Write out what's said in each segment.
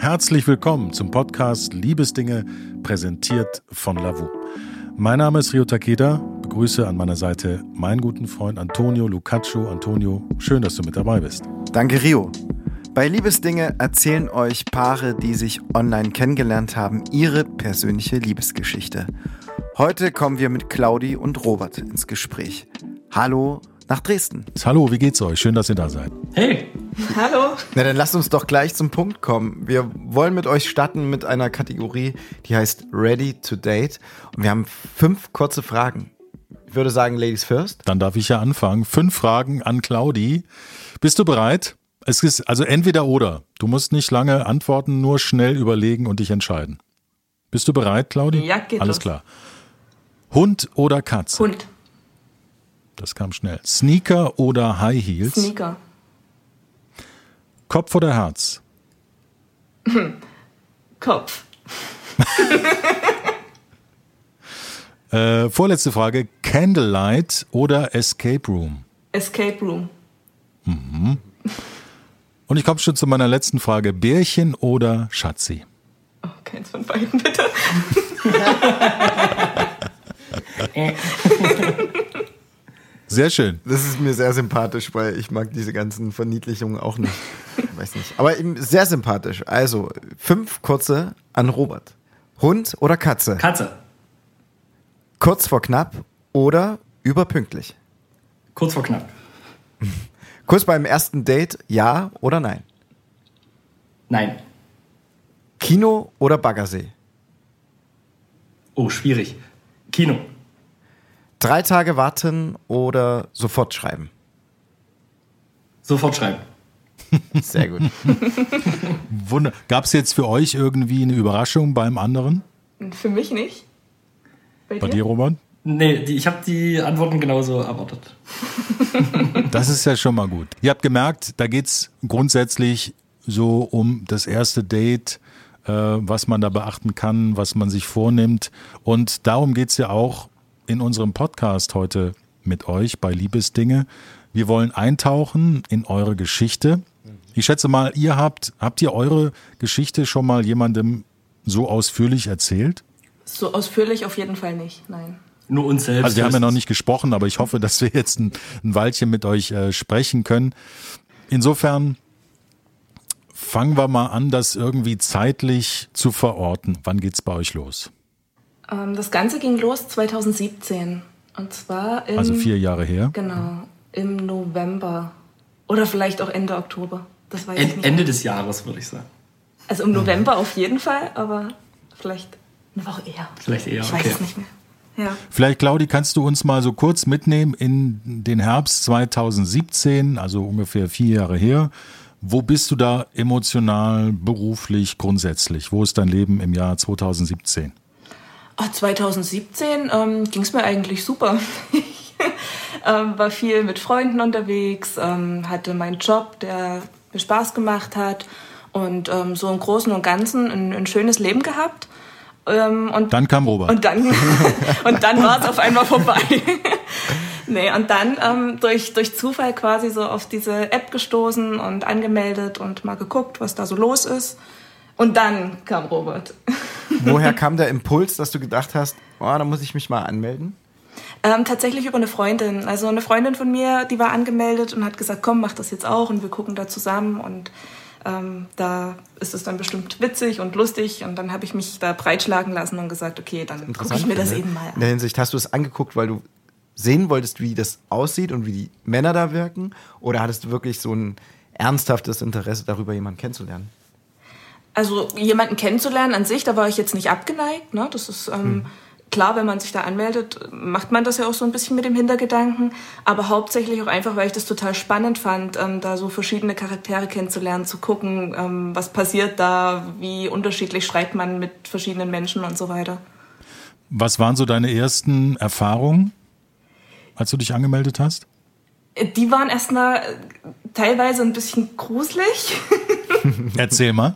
Herzlich willkommen zum Podcast Liebesdinge, präsentiert von Lavu. Mein Name ist Rio Takeda, begrüße an meiner Seite meinen guten Freund Antonio Lucaccio. Antonio, schön, dass du mit dabei bist. Danke, Rio. Bei Liebesdinge erzählen euch Paare, die sich online kennengelernt haben, ihre persönliche Liebesgeschichte. Heute kommen wir mit Claudi und Robert ins Gespräch. Hallo nach Dresden. Hallo, wie geht's euch? Schön, dass ihr da seid. Hey. Hallo. Na, dann lasst uns doch gleich zum Punkt kommen. Wir wollen mit euch starten mit einer Kategorie, die heißt Ready to Date. Und wir haben fünf kurze Fragen. Ich würde sagen, Ladies first. Dann darf ich ja anfangen. Fünf Fragen an Claudi. Bist du bereit? Es ist also entweder oder. Du musst nicht lange antworten, nur schnell überlegen und dich entscheiden. Bist du bereit, Claudi? Ja, geht Alles los. klar. Hund oder Katze? Hund. Das kam schnell. Sneaker oder High Heels? Sneaker. Kopf oder Herz? Kopf. Äh, vorletzte Frage. Candlelight oder Escape Room? Escape Room. Und ich komme schon zu meiner letzten Frage. Bärchen oder Schatzi? Oh, keins von beiden, bitte. Sehr schön. Das ist mir sehr sympathisch, weil ich mag diese ganzen Verniedlichungen auch nicht. Weiß nicht. Aber eben sehr sympathisch. Also, fünf kurze an Robert. Hund oder Katze? Katze. Kurz vor knapp oder überpünktlich? Kurz vor knapp. Kurz beim ersten Date, ja oder nein? Nein. Kino oder Baggersee? Oh, schwierig. Kino. Drei Tage warten oder sofort schreiben? Sofort schreiben. Sehr gut. Wunder. Gab es jetzt für euch irgendwie eine Überraschung beim anderen? Für mich nicht. Bei, Bei dir, Robert? Nee, die, ich habe die Antworten genauso erwartet. Das ist ja schon mal gut. Ihr habt gemerkt, da geht's grundsätzlich so um das erste Date, äh, was man da beachten kann, was man sich vornimmt. Und darum geht's ja auch in unserem Podcast heute mit euch bei Liebesdinge. Wir wollen eintauchen in eure Geschichte. Ich schätze mal, ihr habt, habt ihr eure Geschichte schon mal jemandem so ausführlich erzählt? So ausführlich auf jeden Fall nicht, nein. Nur uns selbst. Also wir haben ja noch nicht gesprochen, aber ich hoffe, dass wir jetzt ein, ein Weilchen mit euch äh, sprechen können. Insofern fangen wir mal an, das irgendwie zeitlich zu verorten. Wann geht's bei euch los? Ähm, das Ganze ging los 2017. Und zwar im, Also vier Jahre her. Genau, im November. Oder vielleicht auch Ende Oktober. Das weiß ich En nicht. Ende des Jahres, würde ich sagen. Also im November auf jeden Fall, aber vielleicht eine Woche eher. Vielleicht eher, Ich weiß okay. es nicht mehr. Ja. Vielleicht, Claudi, kannst du uns mal so kurz mitnehmen in den Herbst 2017, also ungefähr vier Jahre her. Wo bist du da emotional, beruflich, grundsätzlich? Wo ist dein Leben im Jahr 2017? Ah, 2017 ähm, ging es mir eigentlich super. Ich ähm, war viel mit Freunden unterwegs, ähm, hatte meinen Job, der mir Spaß gemacht hat und ähm, so im Großen und Ganzen ein, ein schönes Leben gehabt. Ähm, und Dann kam Robert. und dann, und dann war es auf einmal vorbei. nee, und dann ähm, durch, durch Zufall quasi so auf diese App gestoßen und angemeldet und mal geguckt, was da so los ist. Und dann kam Robert. Woher kam der Impuls, dass du gedacht hast, oh, da muss ich mich mal anmelden? Ähm, tatsächlich über eine Freundin. Also eine Freundin von mir, die war angemeldet und hat gesagt, komm, mach das jetzt auch und wir gucken da zusammen und ähm, da ist es dann bestimmt witzig und lustig und dann habe ich mich da breitschlagen lassen und gesagt, okay, dann gucke ich mir das finde. eben mal In an. der Hinsicht, hast du es angeguckt, weil du sehen wolltest, wie das aussieht und wie die Männer da wirken? Oder hattest du wirklich so ein ernsthaftes Interesse darüber, jemanden kennenzulernen? Also jemanden kennenzulernen an sich, da war ich jetzt nicht abgeneigt. Ne? Das ist ähm, klar, wenn man sich da anmeldet, macht man das ja auch so ein bisschen mit dem Hintergedanken. Aber hauptsächlich auch einfach, weil ich das total spannend fand, ähm, da so verschiedene Charaktere kennenzulernen, zu gucken, ähm, was passiert da, wie unterschiedlich schreibt man mit verschiedenen Menschen und so weiter. Was waren so deine ersten Erfahrungen, als du dich angemeldet hast? Die waren erstmal äh, teilweise ein bisschen gruselig. Erzähl mal.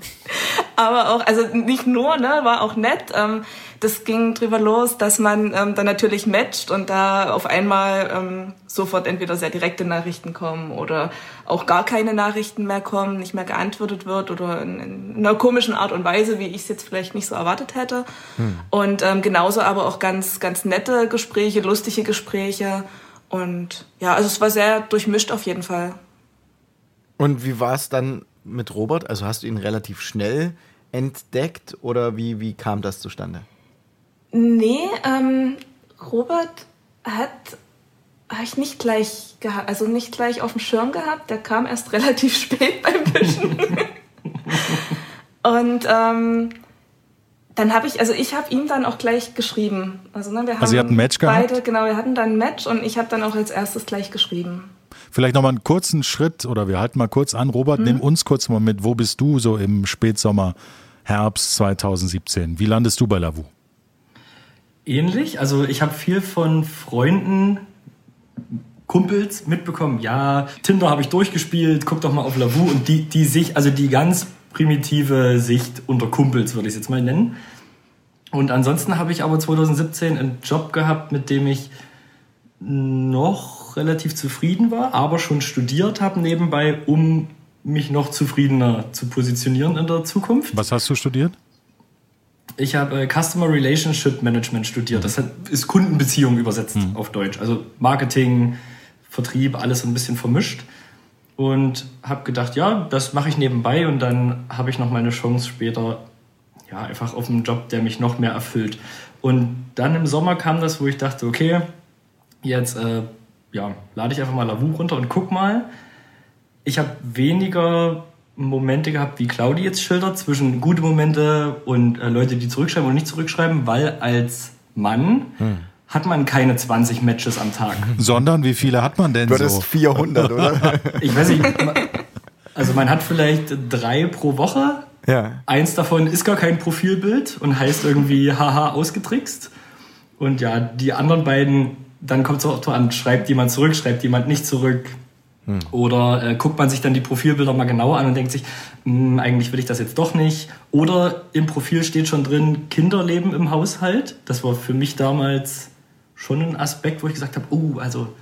Aber auch, also nicht nur, ne, war auch nett. Ähm, das ging drüber los, dass man ähm, dann natürlich matcht und da auf einmal ähm, sofort entweder sehr direkte Nachrichten kommen oder auch gar keine Nachrichten mehr kommen, nicht mehr geantwortet wird oder in, in einer komischen Art und Weise, wie ich es jetzt vielleicht nicht so erwartet hätte. Hm. Und ähm, genauso aber auch ganz, ganz nette Gespräche, lustige Gespräche. Und ja, also es war sehr durchmischt auf jeden Fall. Und wie war es dann mit Robert? Also hast du ihn relativ schnell entdeckt oder wie, wie kam das zustande? Nee, ähm, Robert hat habe ich nicht gleich gehabt, also nicht gleich auf dem Schirm gehabt. Der kam erst relativ spät beim Fischen. Und ähm, dann habe ich, also ich habe ihm dann auch gleich geschrieben. Also, ne, wir haben also ihr habt ein Match beide, gehabt? genau, wir hatten dann ein Match und ich habe dann auch als erstes gleich geschrieben. Vielleicht nochmal einen kurzen Schritt oder wir halten mal kurz an. Robert, hm. nimm uns kurz mal mit. Wo bist du so im Spätsommer, Herbst 2017? Wie landest du bei Lavu? Ähnlich. Also ich habe viel von Freunden, Kumpels mitbekommen. Ja, Tinder habe ich durchgespielt. Guck doch mal auf Lavu und die, die sich, also die ganz primitive Sicht unter Kumpels würde ich es jetzt mal nennen. Und ansonsten habe ich aber 2017 einen Job gehabt, mit dem ich noch relativ zufrieden war, aber schon studiert habe nebenbei, um mich noch zufriedener zu positionieren in der Zukunft. Was hast du studiert? Ich habe äh, Customer Relationship Management studiert. Das ist Kundenbeziehung übersetzt mhm. auf Deutsch. Also Marketing, Vertrieb, alles so ein bisschen vermischt. Und habe gedacht, ja, das mache ich nebenbei und dann habe ich noch meine Chance später, ja, einfach auf einen Job, der mich noch mehr erfüllt. Und dann im Sommer kam das, wo ich dachte, okay, jetzt äh, ja, lade ich einfach mal Lavu runter und guck mal. Ich habe weniger Momente gehabt, wie Claudi jetzt schildert, zwischen gute Momente und äh, Leute, die zurückschreiben und nicht zurückschreiben, weil als Mann hm. hat man keine 20 Matches am Tag. Sondern wie viele hat man denn du so? Du 400, oder? ich weiß nicht. Also man hat vielleicht drei pro Woche. Ja. Eins davon ist gar kein Profilbild und heißt irgendwie haha ausgetrickst. Und ja, die anderen beiden dann kommt es auch an, schreibt jemand zurück, schreibt jemand nicht zurück. Hm. Oder äh, guckt man sich dann die Profilbilder mal genauer an und denkt sich, hm, eigentlich will ich das jetzt doch nicht. Oder im Profil steht schon drin, Kinderleben im Haushalt. Das war für mich damals schon ein Aspekt, wo ich gesagt habe, oh, also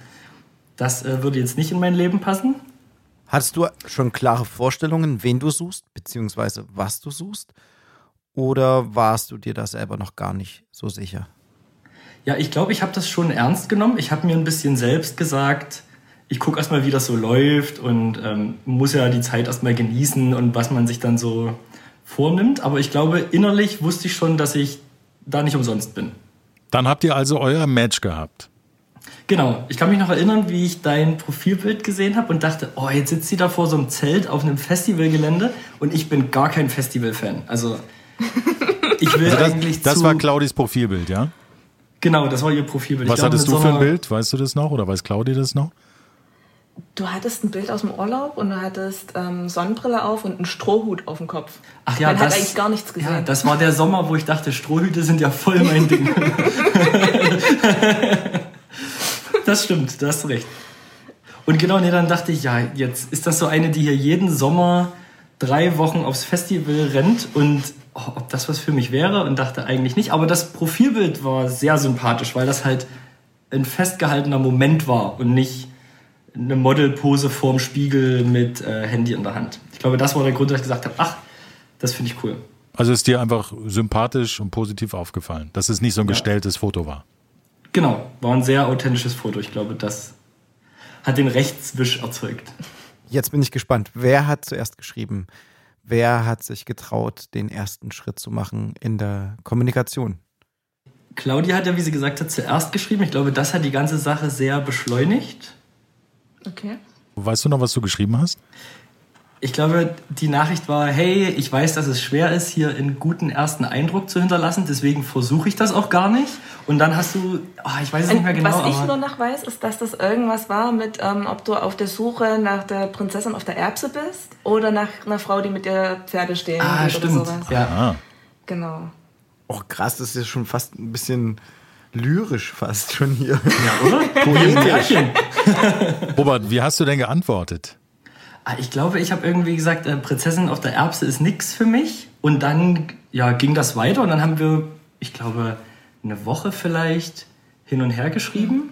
das äh, würde jetzt nicht in mein Leben passen. Hattest du schon klare Vorstellungen, wen du suchst, beziehungsweise was du suchst? Oder warst du dir da selber noch gar nicht so sicher? Ja, ich glaube, ich habe das schon ernst genommen. Ich habe mir ein bisschen selbst gesagt, ich gucke erstmal, wie das so läuft und ähm, muss ja die Zeit erstmal genießen und was man sich dann so vornimmt. Aber ich glaube, innerlich wusste ich schon, dass ich da nicht umsonst bin. Dann habt ihr also euer Match gehabt. Genau. Ich kann mich noch erinnern, wie ich dein Profilbild gesehen habe und dachte, oh, jetzt sitzt sie da vor so einem Zelt auf einem Festivalgelände und ich bin gar kein Festival-Fan. Also ich will also das, eigentlich Das war Claudis Profilbild, ja? Genau, das war ihr Profilbild. Was hattest du für ein Bild? Weißt du das noch oder weiß Claudia das noch? Du hattest ein Bild aus dem Urlaub und du hattest ähm, Sonnenbrille auf und einen Strohhut auf dem Kopf. Ach ja, Man das, hat eigentlich gar nichts gesehen. Ja, das war der Sommer, wo ich dachte, Strohhüte sind ja voll mein Ding. das stimmt, da hast du recht. Und genau, nee, dann dachte ich, ja, jetzt ist das so eine, die hier jeden Sommer drei Wochen aufs Festival rennt und ob das was für mich wäre und dachte eigentlich nicht. Aber das Profilbild war sehr sympathisch, weil das halt ein festgehaltener Moment war und nicht eine Modelpose vorm Spiegel mit äh, Handy in der Hand. Ich glaube, das war der Grund, dass ich gesagt habe, ach, das finde ich cool. Also ist dir einfach sympathisch und positiv aufgefallen, dass es nicht so ein ja. gestelltes Foto war. Genau, war ein sehr authentisches Foto. Ich glaube, das hat den Rechtswisch erzeugt. Jetzt bin ich gespannt. Wer hat zuerst geschrieben? Wer hat sich getraut, den ersten Schritt zu machen in der Kommunikation? Claudia hat ja, wie sie gesagt hat, zuerst geschrieben. Ich glaube, das hat die ganze Sache sehr beschleunigt. Okay. Weißt du noch, was du geschrieben hast? Ich glaube, die Nachricht war, hey, ich weiß, dass es schwer ist, hier einen guten ersten Eindruck zu hinterlassen, deswegen versuche ich das auch gar nicht. Und dann hast du, oh, ich weiß es nicht mehr genau. Was ich nur noch weiß, ist, dass das irgendwas war mit, ähm, ob du auf der Suche nach der Prinzessin auf der Erbse bist oder nach einer Frau, die mit der Pferde stehen ah, oder stimmt. sowas. Ja. Ah. Genau. Oh krass, das ist ja schon fast ein bisschen lyrisch fast schon hier. Ja, oder? Poetisch. Robert, wie hast du denn geantwortet? Ah, ich glaube, ich habe irgendwie gesagt, äh, Prinzessin auf der Erbse ist nix für mich. Und dann ja, ging das weiter und dann haben wir ich glaube, eine Woche vielleicht hin und her geschrieben.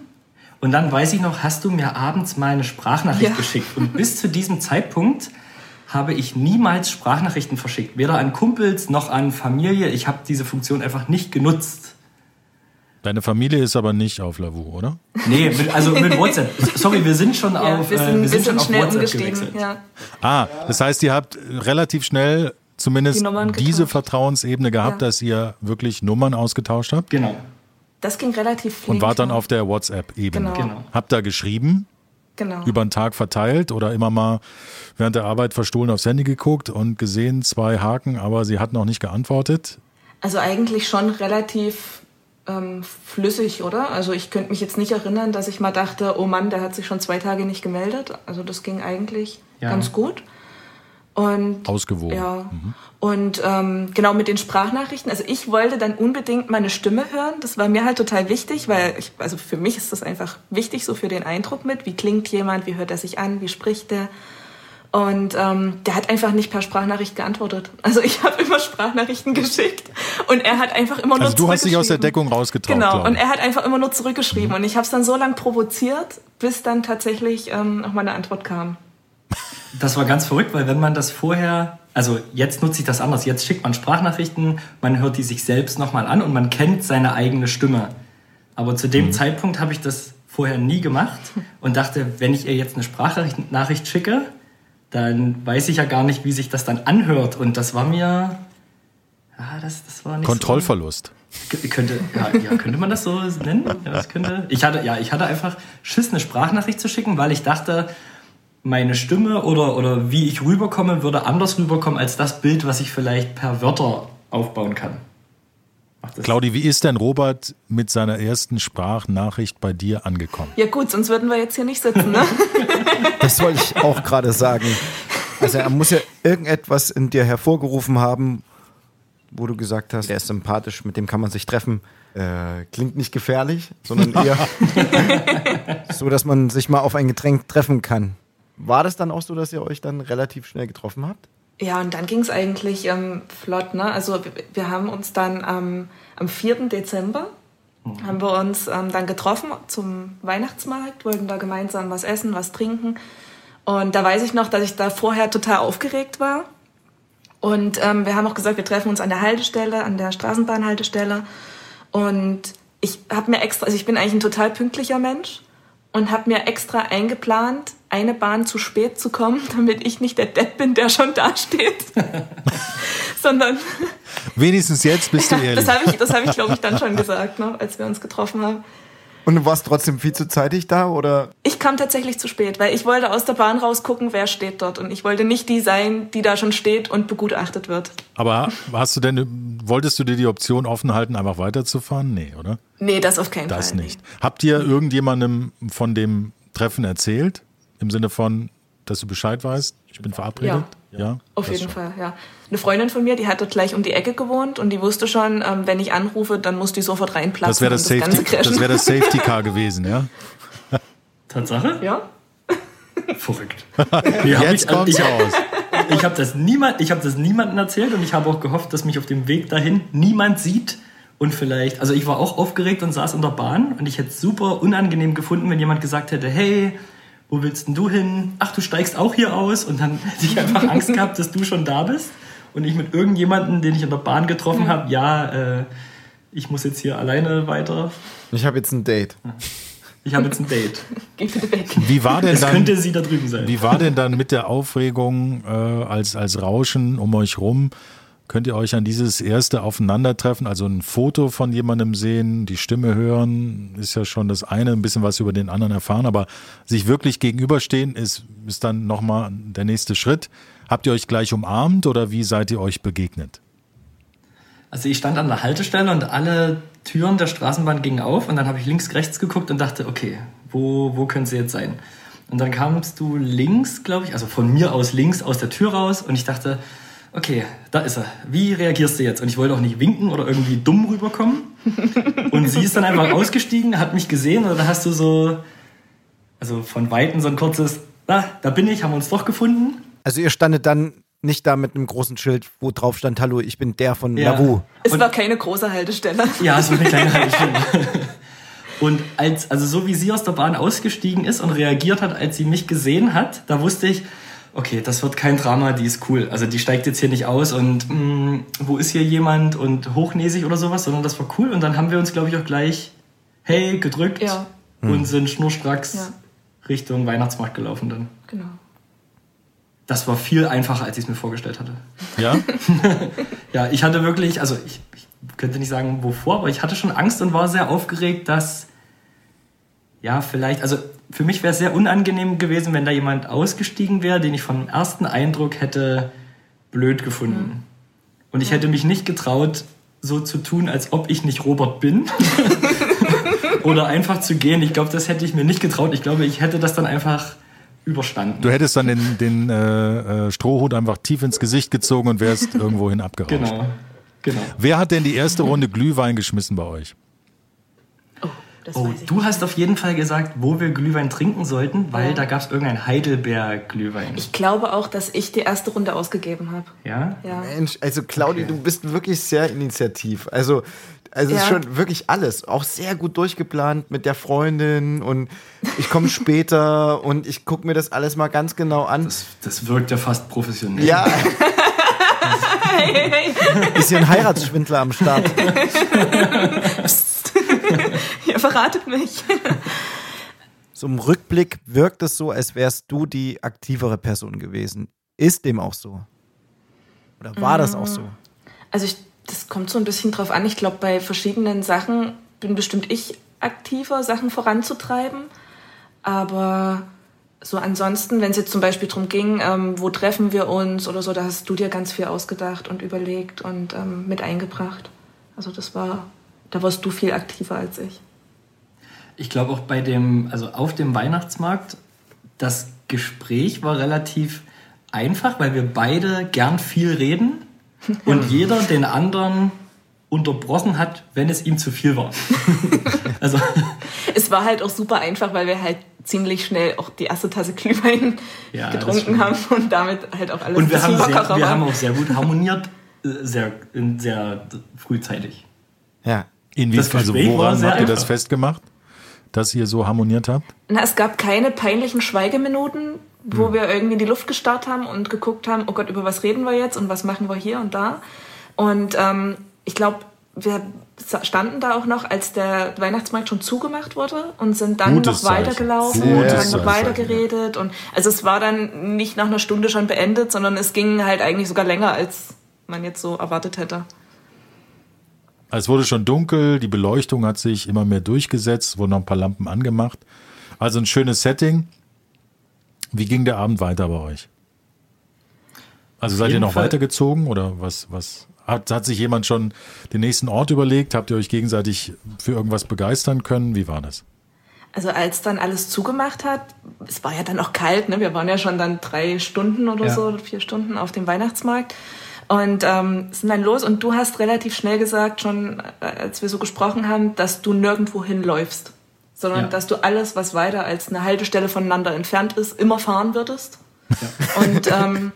Und dann weiß ich noch, hast du mir abends mal eine Sprachnachricht Ja. geschickt. Und bis zu diesem Zeitpunkt habe ich niemals Sprachnachrichten verschickt. Weder an Kumpels noch an Familie. Ich habe diese Funktion einfach nicht genutzt. Deine Familie ist aber nicht auf Lavu, oder? Nee, mit, also mit WhatsApp. Sorry, wir sind schon Ja, auf, wir äh, sind, wir sind schon auf schnell WhatsApp umgestiegen. gewechselt. Ja. Ah, das heißt, ihr habt relativ schnell zumindest Die diese. Vertrauensebene gehabt, Ja. dass ihr wirklich Nummern ausgetauscht habt Genau, Das ging relativ flink. und wart dann auf der WhatsApp-Ebene. Genau. genau. Habt da geschrieben, Genau. über den Tag verteilt oder immer mal während der Arbeit verstohlen aufs Handy geguckt und gesehen, zwei Haken, aber sie hat noch nicht geantwortet. Also eigentlich schon relativ ähm, flüssig, oder? Also ich könnte mich jetzt nicht erinnern, dass ich mal dachte, oh Mann, der hat sich schon zwei Tage nicht gemeldet. Also das ging eigentlich Ja. ganz gut. Und Ausgewogen. ja. Und ähm, genau mit den Sprachnachrichten. Also ich wollte dann unbedingt meine Stimme hören. Das war mir halt total wichtig, weil ich, also für mich ist das einfach wichtig, so für den Eindruck mit. Wie klingt jemand? Wie hört er sich an? Wie spricht er? Und ähm, der hat einfach nicht per Sprachnachricht geantwortet. Also ich habe immer Sprachnachrichten geschickt und er hat einfach immer nur Also du hast dich aus der zurückgeschrieben. Deckung rausgetraut. Genau, und ich. er hat einfach immer nur zurückgeschrieben. Und ich habe es dann so lange provoziert, bis dann tatsächlich ähm, noch mal eine Antwort kam. Das war ganz verrückt, weil wenn man das vorher, also jetzt nutze ich das anders. Jetzt schickt man Sprachnachrichten, man hört die sich selbst nochmal an und man kennt seine eigene Stimme. Aber zu dem Zeitpunkt habe ich das vorher nie gemacht und dachte, wenn ich ihr jetzt eine Sprachnachricht schicke, dann weiß ich ja gar nicht, wie sich das dann anhört. Und das war mir, ah, das, das war nicht Kontrollverlust. so, könnte, ja, ja, könnte man das so nennen? Ja, das könnte, ich hatte, ja, ich hatte einfach Schiss, eine Sprachnachricht zu schicken, weil ich dachte, meine Stimme oder, oder wie ich rüberkomme, würde anders rüberkommen als das Bild, was ich vielleicht per Wörter aufbauen kann. Das Claudi, wie ist denn Robert mit seiner ersten Sprachnachricht bei dir angekommen? Ja gut, sonst würden wir jetzt hier nicht sitzen, ne? Das wollte ich auch gerade sagen. Also er muss ja irgendetwas in dir hervorgerufen haben, wo du gesagt hast, er ist sympathisch, mit dem kann man sich treffen. Äh, klingt nicht gefährlich, sondern eher so, dass man sich mal auf ein Getränk treffen kann. War das dann auch so, dass ihr euch dann relativ schnell getroffen habt? Ja, und dann ging es eigentlich ähm, flott, ne? Also wir, haben uns dann am am 4. Dezember haben wir uns ähm, dann getroffen zum Weihnachtsmarkt, wollten da gemeinsam was essen, was trinken. Und da weiß ich noch, dass ich da vorher total aufgeregt war. Und ähm, wir haben auch gesagt, wir treffen uns an der Haltestelle, an der Straßenbahnhaltestelle. Und ich habe mir extra, also ich bin eigentlich ein total pünktlicher Mensch und habe mir extra eingeplant, eine Bahn zu spät zu kommen, damit ich nicht der Depp bin, der schon da steht. Sondern Wenigstens jetzt bist du ehrlich. das habe ich, das hab ich glaube ich, dann schon gesagt, ne, als wir uns getroffen haben. Und du warst trotzdem viel zu zeitig da oder? Ich kam tatsächlich zu spät, weil ich wollte aus der Bahn rausgucken, wer steht dort. Und ich wollte nicht die sein, die da schon steht und begutachtet wird. Aber hast du denn, wolltest du dir die Option offen halten, einfach weiterzufahren? Nee, oder? Nee, das auf keinen Das Fall. nicht. Habt ihr irgendjemandem von dem Treffen erzählt? Im Sinne von, dass du Bescheid weißt? Ich bin verabredet? Ja. Auf das jeden schon. Fall, ja. Eine Freundin von mir, die hat dort gleich um die Ecke gewohnt und die wusste schon, ähm, wenn ich anrufe, dann muss die sofort reinplatzen. Das wäre das, und Safety, das, wär das Safety Car gewesen, ja? Tatsache? ja? Verrückt. Jetzt ich, also kommt's ich, raus. Ich habe das, niemand, ich hab das niemandem erzählt und ich habe auch gehofft, dass mich auf dem Weg dahin niemand sieht. Und vielleicht, also ich war auch aufgeregt und saß in der Bahn und ich hätte es super unangenehm gefunden, wenn jemand gesagt hätte, hey, wo willst denn du hin? Ach, du steigst auch hier aus? Und dann hätte ich einfach Angst gehabt, dass du schon da bist. Und ich mit irgendjemandem, den ich in der Bahn getroffen habe, ja, äh, ich muss jetzt hier alleine weiter. Ich habe jetzt ein Date. Ich habe jetzt ein Date. Geh bitte weg. Wie war denn Es dann, könnte sie da drüben sein. wie war denn dann mit der Aufregung äh, als, als Rauschen um euch rum? Könnt ihr euch an dieses erste Aufeinandertreffen, also ein Foto von jemandem sehen, die Stimme hören, ist ja schon das eine, ein bisschen was über den anderen erfahren, aber sich wirklich gegenüberstehen ist, ist dann nochmal der nächste Schritt. Habt ihr euch gleich umarmt oder wie seid ihr euch begegnet? Also ich stand an der Haltestelle und alle Türen der Straßenbahn gingen auf und dann habe ich links, rechts geguckt und dachte, okay, wo, wo können sie jetzt sein? Und dann kamst du links, glaube ich, also von mir aus links aus der Tür raus und ich dachte, okay, da ist er. Wie reagierst du jetzt? Und ich wollte auch nicht winken oder irgendwie dumm rüberkommen. Und sie ist dann einfach ausgestiegen, hat mich gesehen und dann hast du so, also von Weitem so ein kurzes, ah, da bin ich, haben wir uns doch gefunden. Also ihr standet dann nicht da mit einem großen Schild, wo drauf stand, hallo, ich bin der von Ja. Lavu. Es Und- war keine große Haltestelle. Ja, es war eine kleine Haltestelle. Und als, also so wie sie aus der Bahn ausgestiegen ist und reagiert hat, als sie mich gesehen hat, da wusste ich, okay, das wird kein Drama, die ist cool. Also die steigt jetzt hier nicht aus und mh, wo ist hier jemand und hochnäsig oder sowas, sondern das war cool. Und dann haben wir uns, glaube ich, auch gleich hey gedrückt Ja. und sind schnurstracks Ja. Richtung Weihnachtsmarkt gelaufen dann. Genau. Das war viel einfacher, als ich es mir vorgestellt hatte. Ja? Ja, ich hatte wirklich, also ich, ich könnte nicht sagen wovor, aber ich hatte schon Angst und war sehr aufgeregt, dass, ja, vielleicht, also für mich wäre es sehr unangenehm gewesen, wenn da jemand ausgestiegen wäre, den ich vom ersten Eindruck hätte blöd gefunden. Und ich hätte mich nicht getraut, so zu tun, als ob ich nicht Robert bin. Oder einfach zu gehen. Ich glaube, das hätte ich mir nicht getraut. Ich glaube, ich hätte das dann einfach überstanden. Du hättest dann den, den äh, äh, Strohhut einfach tief ins Gesicht gezogen und wärst irgendwohin abgerauscht. Genau. Genau. Wer hat denn die erste Runde Glühwein geschmissen bei euch? Oh, das Oh, weiß ich. du hast auf jeden Fall gesagt, wo wir Glühwein trinken sollten, weil Ja. da gab es irgendein Heidelberg-Glühwein. Ich glaube auch, dass ich die erste Runde ausgegeben habe. Ja? Ja. Mensch, also Claudi, du bist wirklich sehr initiativ. Also, also es ist Ja. schon wirklich alles. Auch sehr gut durchgeplant mit der Freundin und ich komme später und ich gucke mir das alles mal ganz genau an. Das, das wirkt ja fast professionell. ja, ist hier ein Heiratsschwindler am Start. Ihr verratet mich. So im Rückblick wirkt es so, als wärst du die aktivere Person gewesen. Ist dem auch so? Oder war das auch so? Also ich, das kommt so ein bisschen drauf an. Ich glaube, bei verschiedenen Sachen bin bestimmt ich aktiver, Sachen voranzutreiben. Aber so ansonsten, wenn es jetzt zum Beispiel darum ging, ähm, wo treffen wir uns oder so, da hast du dir ganz viel ausgedacht und überlegt und ähm, mit eingebracht. Also das war, da warst du viel aktiver als ich. Ich glaube auch bei dem, also auf dem Weihnachtsmarkt, das Gespräch war relativ einfach, weil wir beide gern viel reden und jeder den anderen unterbrochen hat, wenn es ihm zu viel war. also Es war halt auch super einfach, weil wir halt ziemlich schnell auch die erste Tasse Glühwein Ja, getrunken haben und damit halt auch alles und wir haben, bisschen sehr, lockerer wir war. haben auch sehr gut harmoniert, äh, sehr, sehr frühzeitig. Ja. Inwie Das also woran habt ihr das festgemacht, dass ihr so harmoniert habt? Na, es gab keine peinlichen Schweigeminuten, wo wir irgendwie in die Luft gestarrt haben und geguckt haben, oh Gott, über was reden wir jetzt und was machen wir hier und da. Und ähm, ich glaube, wir standen da auch noch, als der Weihnachtsmarkt schon zugemacht wurde und sind dann Gutes noch Zeichen. weitergelaufen Gutes und haben Zeichen, noch weiter geredet. Und also es war dann nicht nach einer Stunde schon beendet, sondern es ging halt eigentlich sogar länger, als man jetzt so erwartet hätte. Es wurde schon dunkel, die Beleuchtung hat sich immer mehr durchgesetzt, wurden noch ein paar Lampen angemacht. Also ein schönes Setting. Wie ging der Abend weiter bei euch? Also seid ihr noch Fall- weitergezogen oder was, was hat, hat sich jemand schon den nächsten Ort überlegt? Habt ihr euch gegenseitig für irgendwas begeistern können? Wie war das? Also als dann alles zugemacht hat, es war ja dann auch kalt, ne? wir waren ja schon dann drei Stunden oder Ja. so, vier Stunden auf dem Weihnachtsmarkt und ähm, sind dann los und du hast relativ schnell gesagt, schon äh, als wir so gesprochen haben, dass du nirgendwo hinläufst, sondern Ja. dass du alles, was weiter als eine Haltestelle voneinander entfernt ist, immer fahren würdest. Und ähm,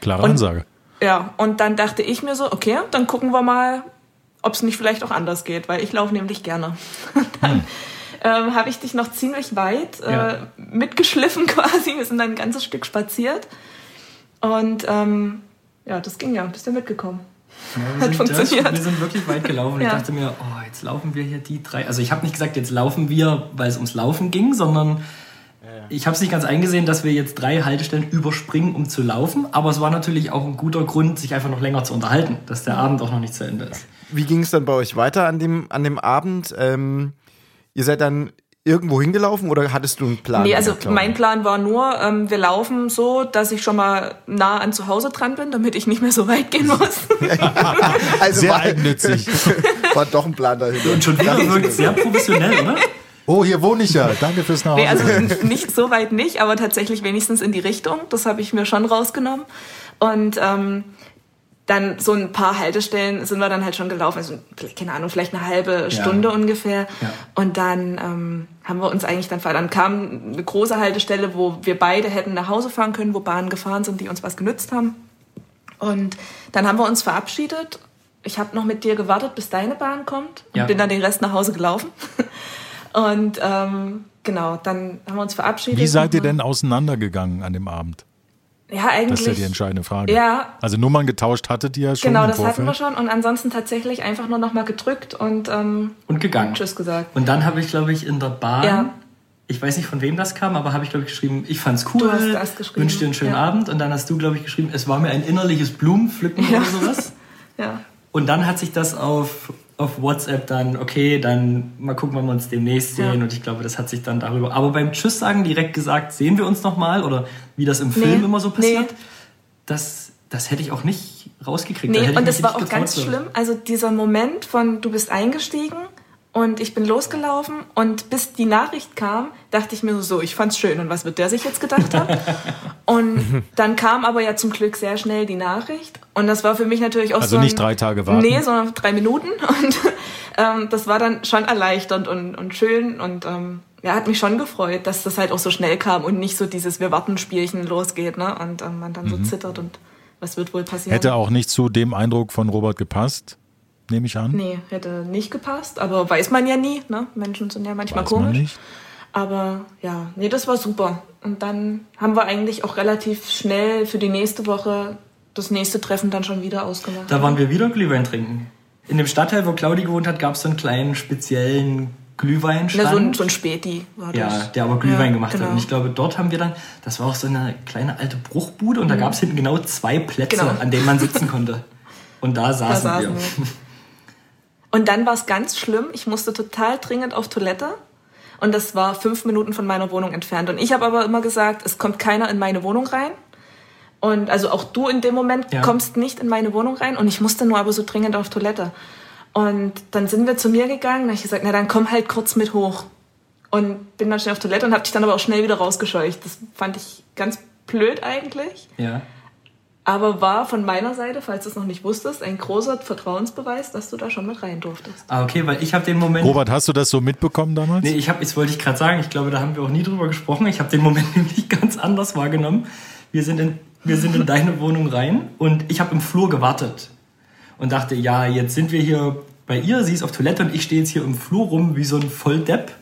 Klare Und- Ansage. ja, und dann dachte ich mir so, okay, dann gucken wir mal, ob es nicht vielleicht auch anders geht, weil ich laufe nämlich gerne. dann ähm, habe ich dich noch ziemlich weit äh, Ja. mitgeschliffen quasi. Wir sind dann ein ganzes Stück spaziert. Und ähm, ja, das ging ja, bist ja mitgekommen. wir, Hat sind, funktioniert. Das, wir sind wirklich weit gelaufen. Ich Ja. dachte mir, oh, jetzt laufen wir hier die drei. Also ich habe nicht gesagt, jetzt laufen wir, weil es ums Laufen ging, sondern ich habe es nicht ganz eingesehen, dass wir jetzt drei Haltestellen überspringen, um zu laufen. Aber es war natürlich auch ein guter Grund, sich einfach noch länger zu unterhalten, dass der Abend auch noch nicht zu Ende ist. Wie ging es dann bei euch weiter an dem, an dem Abend? Ähm, ihr seid dann irgendwo hingelaufen oder hattest du einen Plan? Nee, also mein Plan war nur, ähm, wir laufen so, dass ich schon mal nah an zu Hause dran bin, damit ich nicht mehr so weit gehen muss. also Sehr war, eigennützig. war doch ein Plan dahinter. Und schon wieder wirkt sehr professionell, oder? Oh, hier wohne ich ja. Danke fürs Nachhause. Nee, also nicht so weit nicht, aber tatsächlich wenigstens in die Richtung. Das habe ich mir schon rausgenommen. Und ähm, dann so ein paar Haltestellen sind wir dann halt schon gelaufen. Also, keine Ahnung, vielleicht eine halbe Stunde ungefähr. Ja. Und dann ähm, haben wir uns eigentlich dann, dann kam eine große Haltestelle, wo wir beide hätten nach Hause fahren können, wo Bahnen gefahren sind, die uns was genützt haben. Und dann haben wir uns verabschiedet. Ich habe noch mit dir gewartet, bis deine Bahn kommt und Ja. bin dann den Rest nach Hause gelaufen. Und ähm, genau, dann haben wir uns verabschiedet. Wie seid ihr denn auseinandergegangen an dem Abend? Ja, Das eigentlich. ist ja die entscheidende Frage. Ja. Also Nummern getauscht hattet ihr ja schon Genau, im das Vorfeld. hatten wir schon. Und ansonsten tatsächlich einfach nur nochmal gedrückt und ähm, Und gegangen. Tschüss gesagt. Und dann habe ich, glaube ich, in der Bahn, Ja. ich weiß nicht von wem das kam, aber habe ich, glaube ich, geschrieben, ich fand's cool, Du hast das geschrieben, wünsche dir einen schönen ja. Abend. Und dann hast du, glaube ich, geschrieben, es war mir ein innerliches Blumenpflücken Ja. oder sowas. Ja. Und dann hat sich das auf, auf WhatsApp dann, okay, dann mal gucken, wann wir uns demnächst sehen. Ja. Und ich glaube, das hat sich dann darüber. Aber beim Tschüss sagen direkt gesagt, sehen wir uns nochmal oder wie das im Film Nee, immer so passiert, nee. das, das hätte ich auch nicht rausgekriegt. Da Nee, ich und das war auch ganz schlimm. Also dieser Moment von du bist eingestiegen und ich bin losgelaufen und bis die Nachricht kam, dachte ich mir so, so, ich fand's schön und was wird der sich jetzt gedacht haben? und dann kam aber ja zum Glück sehr schnell die Nachricht und das war für mich natürlich auch Also so ein, nicht drei Tage warten? Nee, sondern drei Minuten und ähm, das war dann schon erleichternd und, und schön und ähm, ja, hat mich schon gefreut, dass das halt auch so schnell kam und nicht so dieses wir warten Spielchen losgeht, ne? Und ähm, man dann so zittert und was wird wohl passieren? Mhm. Hätte auch nicht zu dem Eindruck von Robert gepasst, nehme ich an. Nee, hätte nicht gepasst, aber weiß man ja nie, ne? Menschen sind ja manchmal Weiß man komisch. nicht. Aber ja, nee, das war super. Und dann haben wir eigentlich auch relativ schnell für die nächste Woche das nächste Treffen dann schon wieder ausgemacht. Da waren wir wieder Glühwein trinken. In dem Stadtteil, wo Claudi gewohnt hat, gab es so einen kleinen speziellen Glühweinstand. Na, so, ein, so ein Späti war das. Ja, der aber Glühwein Ja, gemacht genau. hat. Und ich glaube, dort haben wir dann, das war auch so eine kleine alte Bruchbude und da gab es hinten genau zwei Plätze, Genau. an denen man sitzen konnte. Und da Da saßen, saßen wir. wir. Und dann war es ganz schlimm. Ich musste total dringend auf Toilette. Und das war fünf Minuten von meiner Wohnung entfernt. Und ich habe aber immer gesagt, es kommt keiner in meine Wohnung rein. Und also auch du in dem Moment Ja. kommst nicht in meine Wohnung rein. Und ich musste nur aber so dringend auf Toilette. Und dann sind wir zu mir gegangen. Habe ich gesagt, na dann komm halt kurz mit hoch. Und bin dann schnell auf Toilette und habe dich dann aber auch schnell wieder rausgescheucht. Das fand ich ganz blöd eigentlich. Ja. Aber war von meiner Seite, falls du es noch nicht wusstest, ein großer Vertrauensbeweis, dass du da schon mit rein durftest. Ah, okay, weil ich habe den Moment. Robert, hast du das so mitbekommen damals? Nee, ich habe, das wollte ich gerade sagen, ich glaube, da haben wir auch nie drüber gesprochen. Ich habe den Moment nämlich ganz anders wahrgenommen. Wir sind in, wir sind in deine Wohnung rein und ich habe im Flur gewartet und dachte, ja, jetzt sind wir hier bei ihr, sie ist auf Toilette und ich stehe jetzt hier im Flur rum wie so ein Volldepp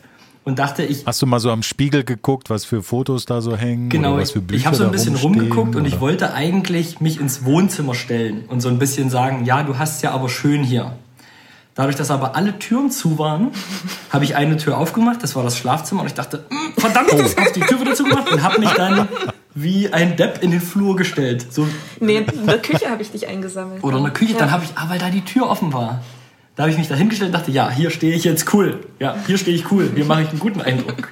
und dachte, ich Hast du mal so am Spiegel geguckt, was für Fotos da so hängen? Genau, oder was ich, für Bücher ich habe so ein bisschen rumgeguckt und ich oder? wollte eigentlich mich ins Wohnzimmer stellen und so ein bisschen sagen, ja, du hast ja aber schön hier. Dadurch, dass aber alle Türen zu waren, habe ich eine Tür aufgemacht, das war das Schlafzimmer und ich dachte, "Mm, verdammt, Oh. habe die Tür wieder zugemacht und habe mich dann wie ein Depp in den Flur gestellt. So, Nee, in der Küche habe ich dich eingesammelt. oder in der Küche, Ja. dann habe ich, ah, weil da die Tür offen war. Da habe ich mich da hingestellt und dachte, ja, hier stehe ich jetzt cool. Ja, hier stehe ich cool. Hier mache ich einen guten Eindruck.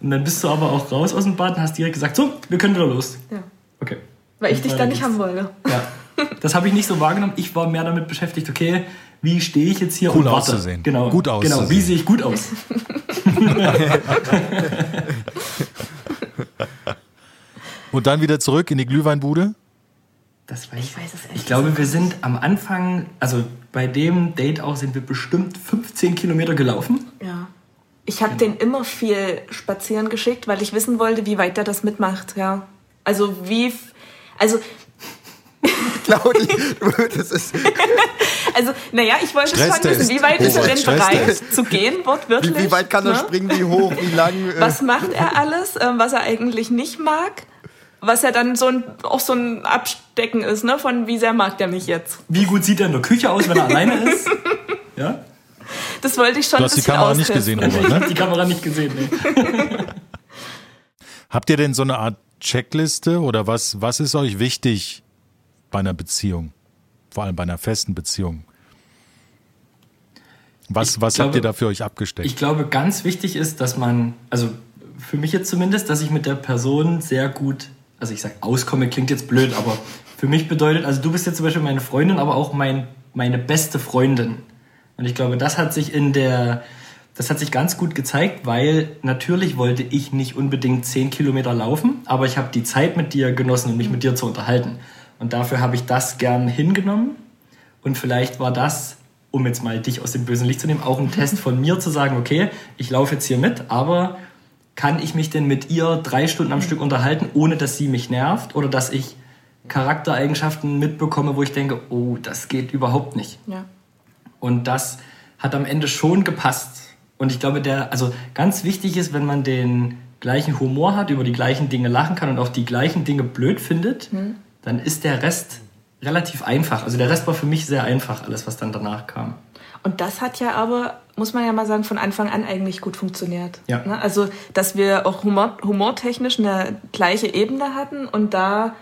Und dann bist du aber auch raus aus dem Bad und hast direkt gesagt, so, wir können wieder los. Ja. Okay. Weil ich dich dann nicht haben wollte. Ja. Das habe ich nicht so wahrgenommen. Ich war mehr damit beschäftigt, okay, wie stehe ich jetzt hier Cool und warte. auszusehen. Genau. Gut Genau, auszusehen. wie sehe ich gut aus? Und dann wieder zurück in die Glühweinbude? Das weiß ich. Weiß es ehrlich Ich glaube, wir sind am Anfang, also bei dem Date auch sind wir bestimmt 15 Kilometer gelaufen. Ja. Ich habe den immer viel spazieren geschickt, weil ich wissen wollte, wie weit der das mitmacht. Ja. Also wie, also Claudi, das ist, also naja, ich wollte schon wissen, wie weit ist er denn bereit zu gehen, wortwörtlich. wie, wie weit kann er ne? springen, wie hoch, wie lang? Äh, Was macht er alles, ähm, was er eigentlich nicht mag? Was ja dann so ein, auch so ein Abstecken ist, ne? Von wie sehr mag der mich jetzt. Wie gut sieht er in der Küche aus, wenn er alleine ist? Ja? Das wollte ich schon Du hast die Kamera nicht gesehen, Robert, Ich ne? die Kamera nicht gesehen. Nee. Habt ihr denn so eine Art Checkliste oder was, was ist euch wichtig bei einer Beziehung? Vor allem bei einer festen Beziehung. Was, was habt glaube- ihr da für euch abgesteckt? Ich glaube, ganz wichtig ist, dass man, also für mich jetzt zumindest, dass ich mit der Person sehr gut, also ich sag auskomme, klingt jetzt blöd, aber für mich bedeutet, also du bist jetzt zum Beispiel meine Freundin, aber auch mein, meine beste Freundin. Und ich glaube, das hat sich in der, das hat sich ganz gut gezeigt, weil natürlich wollte ich nicht unbedingt 10 Kilometer laufen, aber ich habe die Zeit mit dir genossen und mich mit dir zu unterhalten. Und dafür habe ich das gern hingenommen. Und vielleicht war das, um jetzt mal dich aus dem bösen Licht zu nehmen, auch ein Test von mir zu sagen, okay, ich laufe jetzt hier mit, aber kann ich mich denn mit ihr drei Stunden am Stück unterhalten, ohne dass sie mich nervt oder dass ich Charaktereigenschaften mitbekomme, wo ich denke, oh, das geht überhaupt nicht. Ja. Und das hat am Ende schon gepasst. Und ich glaube, der, also ganz wichtig ist, wenn man den gleichen Humor hat, über die gleichen Dinge lachen kann und auch die gleichen Dinge blöd findet, dann ist der Rest relativ einfach. Also der Rest war für mich sehr einfach, alles, was dann danach kam. Und das hat ja aber, muss man ja mal sagen, von Anfang an eigentlich gut funktioniert. Ja. Ne? Also, dass wir auch humor, humortechnisch eine gleiche Ebene hatten und da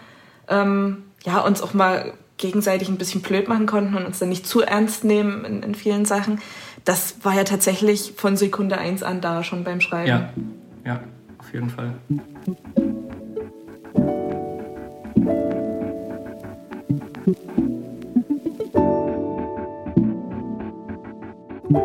ähm, ja, uns auch mal gegenseitig ein bisschen blöd machen konnten und uns dann nicht zu ernst nehmen in, in vielen Sachen. Das war ja tatsächlich von Sekunde eins an da schon beim Schreiben. Ja, ja, auf jeden Fall. Ihr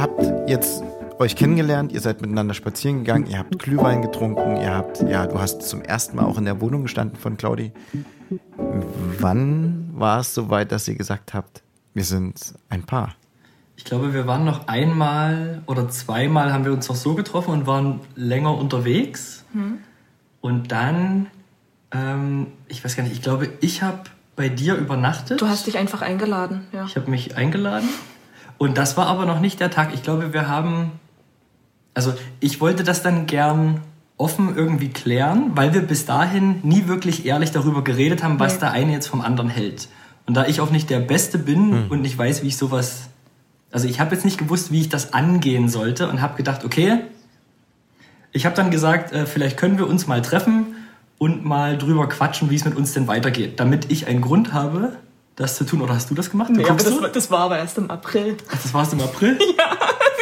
habt jetzt euch kennengelernt, ihr seid miteinander spazieren gegangen, ihr habt Glühwein getrunken, ihr habt, ja, du hast zum ersten Mal auch in der Wohnung gestanden von Claudi. Wann war es soweit, dass ihr gesagt habt, wir sind ein Paar? Ich glaube, wir waren noch einmal oder zweimal haben wir uns noch so getroffen und waren länger unterwegs. Und dann, ähm, ich weiß gar nicht, ich glaube, ich habe bei dir übernachtet. Du hast dich einfach eingeladen, ja. Ich habe mich eingeladen. Und das war aber noch nicht der Tag. Ich glaube, wir haben. Also, ich wollte das dann gern offen irgendwie klären, weil wir bis dahin nie wirklich ehrlich darüber geredet haben, was Nee. der eine jetzt vom anderen hält. Und da ich auch nicht der Beste bin und nicht weiß, wie ich sowas. Also, ich habe jetzt nicht gewusst, wie ich das angehen sollte und habe gedacht, okay. Ich habe dann gesagt, äh, vielleicht können wir uns mal treffen und mal drüber quatschen, wie es mit uns denn weitergeht, damit ich einen Grund habe, das zu tun. Oder hast du das gemacht? Nee, aber Guckst das, du? war- das war aber erst im April. Ach, das war's im April? Ja.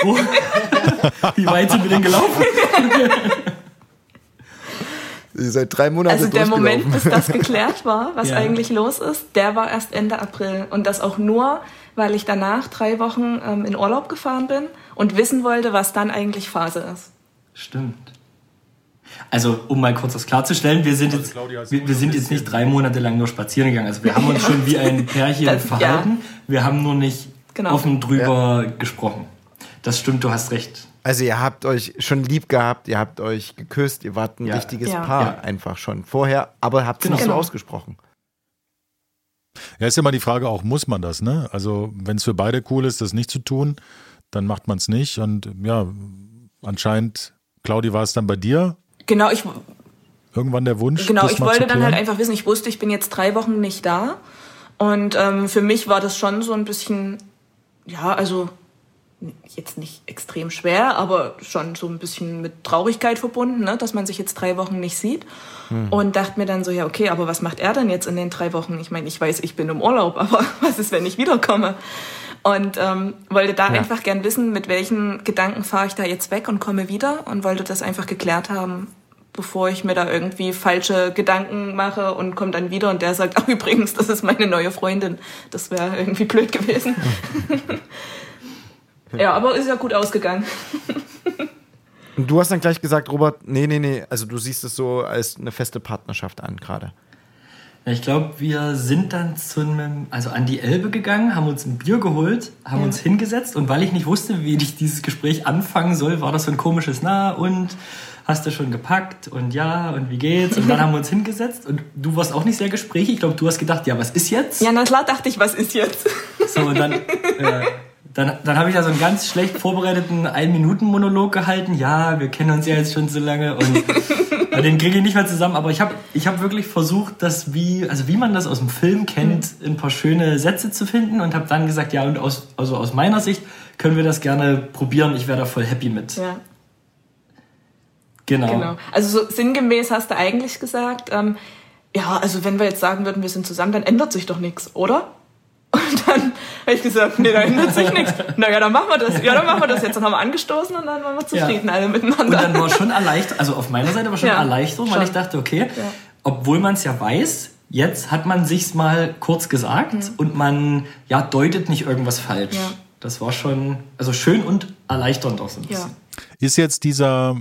Wo? Wie weit sind wir denn gelaufen? Ihr seid drei Monate Also der. Moment, bis das geklärt war, was Ja. eigentlich los ist, der war erst Ende April. Und das auch nur, weil ich danach drei Wochen ähm, in Urlaub gefahren bin und wissen wollte, was dann eigentlich Phase ist. Stimmt. Also, um mal kurz das klarzustellen, wir sind Also, jetzt, wir, wir sind jetzt nicht drei Monate lang nur spazieren gegangen. Also, wir haben uns schon wie ein Pärchen Das- verhalten. Wir haben nur nicht Genau. offen drüber gesprochen. Das stimmt, du hast recht. Also ihr habt euch schon lieb gehabt, ihr habt euch geküsst, ihr wart ein Ja. richtiges Ja. Paar Ja. einfach schon vorher, aber habt es Genau. nicht so Genau. ausgesprochen. Ja, ist immer die Frage auch, muss man das, ne? Also, wenn es für beide cool ist, das nicht zu tun, dann macht man es nicht. Und ja, anscheinend, Claudi, war es dann bei dir Genau, ich, irgendwann der Wunsch? genau, ich wollte dann halt einfach wissen, ich wusste, ich bin jetzt drei Wochen nicht da. Und ähm, für mich war das schon so ein bisschen, ja, also jetzt nicht extrem schwer, aber schon so ein bisschen mit Traurigkeit verbunden, ne, dass man sich jetzt drei Wochen nicht sieht. Und dachte mir dann so, ja, okay, aber was macht er denn jetzt in den drei Wochen? Ich meine, ich weiß, ich bin im Urlaub, aber was ist, wenn ich wiederkomme? Und ähm, wollte da Ja. einfach gern wissen, mit welchen Gedanken fahre ich da jetzt weg und komme wieder und wollte das einfach geklärt haben, bevor ich mir da irgendwie falsche Gedanken mache und komme dann wieder und der sagt, ach übrigens, das ist meine neue Freundin. Das wäre irgendwie blöd gewesen. ja, aber ist ja gut ausgegangen. Und du hast dann gleich gesagt, Robert, nee, nee, nee, also du siehst es so als eine feste Partnerschaft an gerade. Ja, ich glaube, wir sind dann zu einem, also an die Elbe gegangen, haben uns ein Bier geholt, haben Ja. uns hingesetzt und weil ich nicht wusste, wie ich dieses Gespräch anfangen soll, war das so ein komisches Na und hast du schon gepackt und ja und wie geht's und dann haben wir uns hingesetzt und du warst auch nicht sehr gesprächig. Ich glaube, du hast gedacht, ja, was ist jetzt? Ja, na klar dachte ich, was ist jetzt? So, und dann, äh, dann, dann habe ich da so einen ganz schlecht vorbereiteten Ein-Minuten-Monolog gehalten. Ja, wir kennen uns ja jetzt schon so lange und den kriege ich nicht mehr zusammen. Aber ich habe ich hab wirklich versucht, das wie, also wie man das aus dem Film kennt, ein paar schöne Sätze zu finden und habe dann gesagt, ja, und aus, also aus meiner Sicht können wir das gerne probieren. Ich wäre da voll happy mit. Ja, Genau. genau. Also so sinngemäß hast du eigentlich gesagt, ähm, ja, also wenn wir jetzt sagen würden, wir sind zusammen, dann ändert sich doch nichts, oder? Und dann habe ich gesagt, nee, da ändert sich nichts. Naja, dann machen wir das. Ja, dann machen wir das jetzt. Dann haben wir angestoßen und dann waren wir zufrieden alle Und miteinander. dann war schon erleichtert, also auf meiner Seite war schon Ja, Erleichterung, weil schon. ich dachte, okay, Ja. obwohl man es ja weiß, jetzt hat man sich's mal kurz gesagt und man ja deutet nicht irgendwas falsch. Mhm. Ja. Das war schon, also schön und erleichternd auch so ein ja. bisschen. Ist jetzt dieser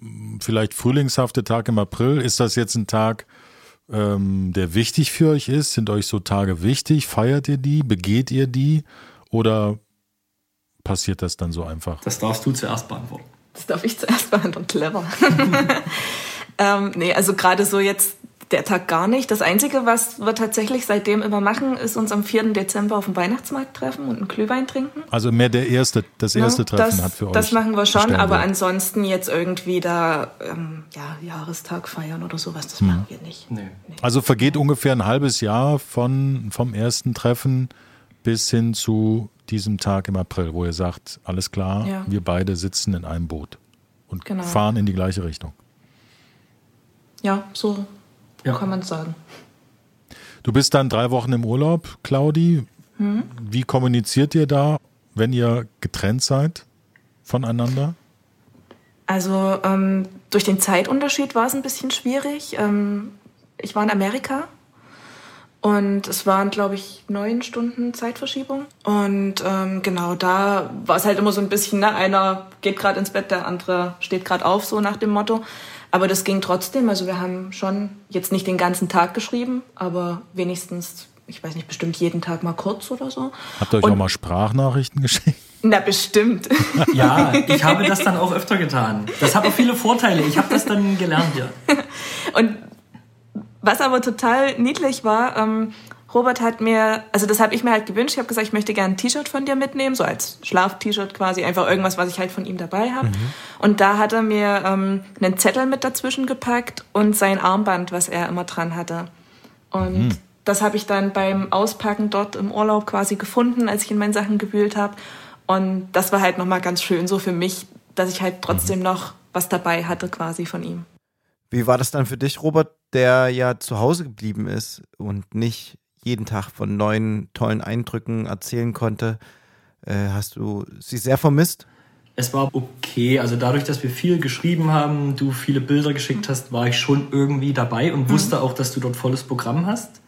mh, vielleicht frühlingshafte Tag im April, ist das jetzt ein Tag, ähm, der wichtig für euch ist? Sind euch so Tage wichtig? Feiert ihr die? Begeht ihr die? Oder passiert das dann so einfach? Das darfst du zuerst beantworten. Das darf ich zuerst beantworten. Clever. ähm, nee, also gerade so jetzt der Tag gar nicht. Das Einzige, was wir tatsächlich seitdem immer machen, ist uns am 4. Dezember auf dem Weihnachtsmarkt treffen und einen Glühwein trinken. Also mehr der erste, das erste Ja, Treffen das, hat für euch. Das machen wir schon, aber ansonsten jetzt irgendwie da ähm, ja, Jahrestag feiern oder sowas, das machen wir nicht. Nee. Also vergeht ungefähr ein halbes Jahr von, vom ersten Treffen bis hin zu diesem Tag im April, wo ihr sagt, alles klar, Ja. wir beide sitzen in einem Boot und Genau. fahren in die gleiche Richtung. Ja, so Ja. kann man sagen. Du bist dann drei Wochen im Urlaub, Claudi. Mhm. Wie kommuniziert ihr da, wenn ihr getrennt seid voneinander? Also ähm, durch den Zeitunterschied war es ein bisschen schwierig. Ähm, ich war in Amerika und es waren, glaube ich, neun Stunden Zeitverschiebung. Und ähm, genau da war es halt immer so ein bisschen, ne, einer geht gerade ins Bett, der andere steht gerade auf, so nach dem Motto. Aber das ging trotzdem. Also wir haben schon jetzt nicht den ganzen Tag geschrieben, aber wenigstens, ich weiß nicht, bestimmt jeden Tag mal kurz oder so. Habt ihr euch Und- auch mal Sprachnachrichten geschickt? Na, bestimmt. Ja, ich habe das dann auch öfter getan. Das hat auch viele Vorteile. Ich habe das dann gelernt, ja. Und was aber total niedlich war, ähm, Robert hat mir, also das habe ich mir halt gewünscht. Ich habe gesagt, ich möchte gerne ein T-Shirt von dir mitnehmen, so als Schlaf-T-Shirt quasi, einfach irgendwas, was ich halt von ihm dabei habe. Und da hat er mir ähm, einen Zettel mit dazwischen gepackt und sein Armband, was er immer dran hatte. Und das habe ich dann beim Auspacken dort im Urlaub quasi gefunden, als ich in meinen Sachen gewühlt habe. Und das war halt nochmal ganz schön so für mich, dass ich halt trotzdem noch was dabei hatte quasi von ihm. Wie war das dann für dich, Robert, der ja zu Hause geblieben ist und nicht jeden Tag von neuen tollen Eindrücken erzählen konnte? Äh, hast du sie sehr vermisst? Es war okay. Also dadurch, dass wir viel geschrieben haben, du viele Bilder geschickt hast, war ich schon irgendwie dabei und wusste auch, dass du dort volles Programm hast.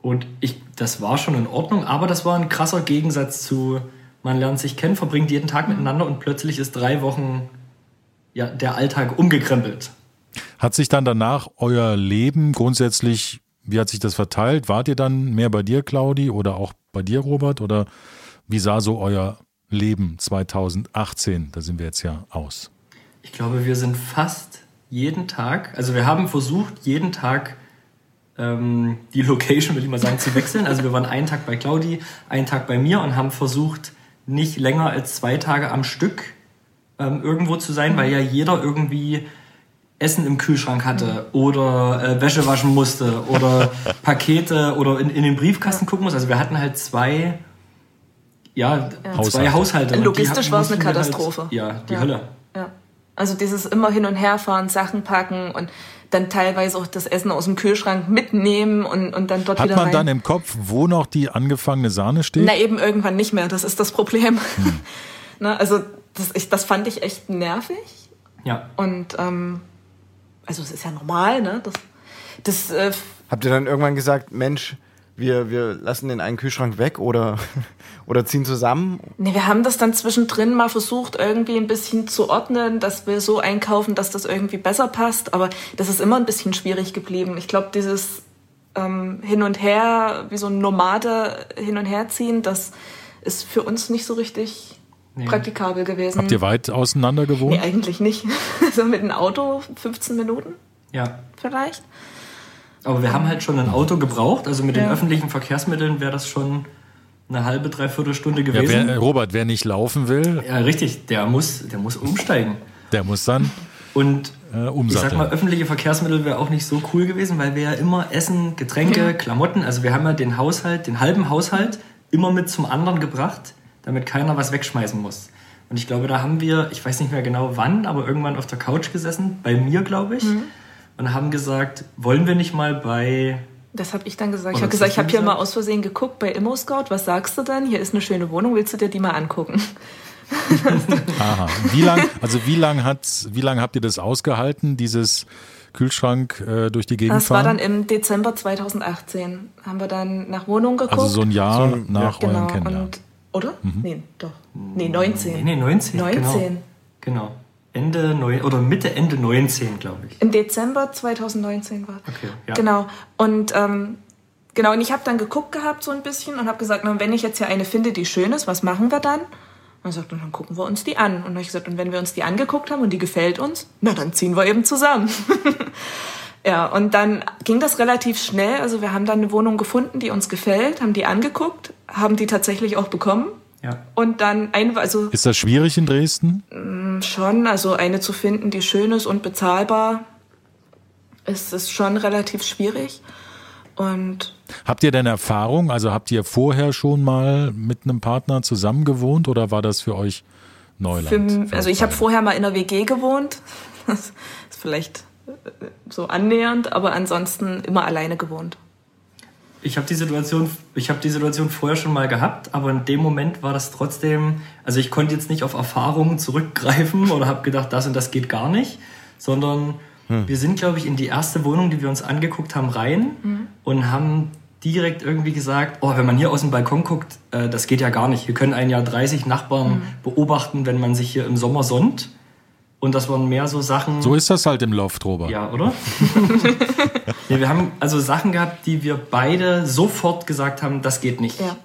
Und ich, das war schon in Ordnung, aber das war ein krasser Gegensatz zu, man lernt sich kennen, verbringt jeden Tag miteinander und plötzlich ist drei Wochen ja, der Alltag umgekrempelt. Hat sich dann danach euer Leben grundsätzlich, wie hat sich das verteilt? Wart ihr dann mehr bei dir, Claudi, oder auch bei dir, Robert? Oder wie sah so euer Leben 2018, da sind wir jetzt ja aus? Ich glaube, wir sind fast jeden Tag, also wir haben versucht, jeden Tag ähm, die Location, will ich mal sagen, zu wechseln. Also wir waren einen Tag bei Claudi, einen Tag bei mir und haben versucht, nicht länger als zwei Tage am Stück ähm, irgendwo zu sein, weil ja jeder irgendwie Essen im Kühlschrank hatte oder äh, Wäsche waschen musste oder Pakete oder in, in den Briefkasten gucken muss. Also wir hatten halt zwei, ja, zwei Haushalte. Haushalte. und die Logistisch war es eine wir Katastrophe. Halt, ja, die Ja. Hölle. Ja. Also dieses immer hin und her fahren, Sachen packen und dann teilweise auch das Essen aus dem Kühlschrank mitnehmen und, und dann dort Hat wieder man rein. dann im Kopf, wo noch die angefangene Sahne steht? Na eben irgendwann nicht mehr, das ist das Problem. Hm. Na, also das, ich, das fand ich echt nervig Ja. und ähm, also es ist ja normal, ne? Das, das äh, Habt ihr dann irgendwann gesagt, Mensch, wir, wir lassen den einen Kühlschrank weg oder, oder ziehen zusammen? Nee, wir haben das dann zwischendrin mal versucht, irgendwie ein bisschen zu ordnen, dass wir so einkaufen, dass das irgendwie besser passt. Aber das ist immer ein bisschen schwierig geblieben. Ich glaube, dieses ähm, Hin und Her, wie so ein Nomade hin und her ziehen, das ist für uns nicht so richtig Nee. praktikabel gewesen. Habt ihr weit auseinander gewohnt? nee, eigentlich nicht. so mit dem Auto 15 Minuten Ja. vielleicht. Aber wir haben halt schon ein Auto gebraucht. Also mit den Ja. öffentlichen Verkehrsmitteln wäre das schon eine halbe, dreiviertel Stunde ja, gewesen. wer, äh, Robert, wer nicht laufen will, Ja, richtig. Der muss, der muss umsteigen. der muss dann Und äh, ich sag mal, öffentliche Verkehrsmittel wäre auch nicht so cool gewesen, weil wir ja immer Essen, Getränke, Klamotten, also wir haben ja den Haushalt, den halben Haushalt immer mit zum anderen gebracht, damit keiner was wegschmeißen muss. Und ich glaube, da haben wir, ich weiß nicht mehr genau wann, aber irgendwann auf der Couch gesessen, bei mir, glaube ich, und haben gesagt, wollen wir nicht mal bei Das habe ich dann gesagt. Ich Oder habe gesagt, ich habe hier mal aus Versehen geguckt bei Immo Scout. Was sagst du denn? Hier ist eine schöne Wohnung. Willst du dir die mal angucken? Aha. Wie lang, also wie lang hat's, wie lang habt ihr das ausgehalten, dieses Kühlschrank äh, durch die Gegend Das war fahren? dann im Dezember 2018. Haben wir dann nach Wohnungen geguckt. also so ein Jahr So nach genau. eurem Kennenlernen. Und, oder? Nee, doch. Nee, 19. Nee, nee, 19. 19. Genau. genau. Ende 9 oder Mitte, Ende 19, glaube ich. Im Dezember 2019 war. Okay, ja. Genau. Und ähm, genau, und ich habe dann geguckt gehabt so ein bisschen und habe gesagt, na, wenn ich jetzt hier eine finde, die schön ist, was machen wir dann? Und er sagt, dann gucken wir uns die an. Und dann habe ich gesagt, und wenn wir uns die angeguckt haben und die gefällt uns, na dann ziehen wir eben zusammen. ja, und dann ging das relativ schnell. Also wir haben dann eine Wohnung gefunden, die uns gefällt, haben die angeguckt, haben die tatsächlich auch bekommen. Ja. Und dann ein, also Ist das schwierig in Dresden? schon, also eine zu finden, die schön ist und bezahlbar, ist es schon relativ schwierig. Und Habt ihr denn Erfahrung? Also habt ihr vorher schon mal mit einem Partner zusammen gewohnt oder war das für euch Neuland? für, also ich habe vorher mal in der WG gewohnt. Das ist vielleicht so annähernd, aber ansonsten immer alleine gewohnt. Ich habe die Situation, ich habe die Situation vorher schon mal gehabt, aber in dem Moment war das trotzdem, also ich konnte jetzt nicht auf Erfahrungen zurückgreifen oder habe gedacht, das und das geht gar nicht, sondern wir sind, glaube ich, in die erste Wohnung, die wir uns angeguckt haben, rein und haben direkt irgendwie gesagt, oh, wenn man hier aus dem Balkon guckt, äh, das geht ja gar nicht. Hier können ein Jahr 30 Nachbarn beobachten, wenn man sich hier im Sommer sonnt. Und das waren mehr so Sachen. So ist das halt im Loft, Robert. Ja, oder? nee, wir haben also Sachen gehabt, die wir beide sofort gesagt haben, das geht nicht. Ja.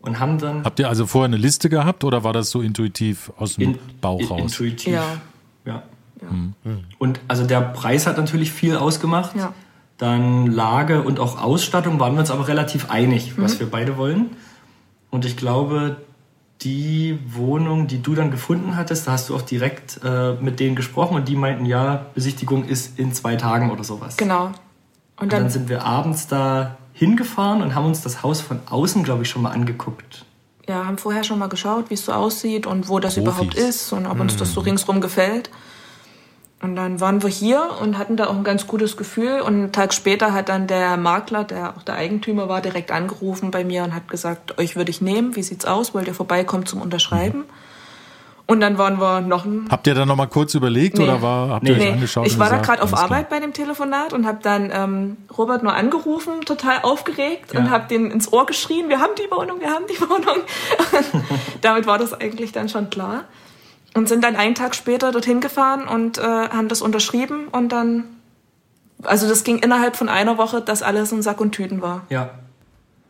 Und haben dann Habt ihr also vorher eine Liste gehabt oder war das so intuitiv aus dem in, Bauch in, raus? intuitiv. Ja. ja. Und also der Preis hat natürlich viel ausgemacht. Ja. Dann Lage und auch Ausstattung waren wir uns aber relativ einig, was wir beide wollen. Und ich glaube, die Wohnung, die du dann gefunden hattest, da hast du auch direkt äh, mit denen gesprochen und die meinten, ja, Besichtigung ist in zwei Tagen oder sowas. Genau. Und Und dann dann, sind wir abends da hingefahren und haben uns das Haus von außen, glaube ich, schon mal angeguckt. ja, haben vorher schon mal geschaut, wie es so aussieht und wo das Profis. überhaupt ist und ob uns das so ringsrum gefällt. Und dann waren wir hier und hatten da auch ein ganz gutes Gefühl. Und einen Tag später hat dann der Makler, der auch der Eigentümer war, direkt angerufen bei mir und hat gesagt, euch würde ich nehmen, wie sieht's aus, wollt ihr vorbeikommen zum Unterschreiben? Und dann waren wir noch ein Habt ihr dann nochmal kurz überlegt Nee. oder war, habt ihr euch Nee, angeschaut? ich war da gerade auf alles klar? Arbeit bei dem Telefonat und habe dann ähm, Robert nur angerufen, total aufgeregt Ja. und habe den ins Ohr geschrien, wir haben die Wohnung, wir haben die Wohnung. Damit war das eigentlich dann schon klar. Und sind dann einen Tag später dorthin gefahren und äh, haben das unterschrieben und dann, also das ging innerhalb von einer Woche, dass alles in Sack und Tüten war. Ja.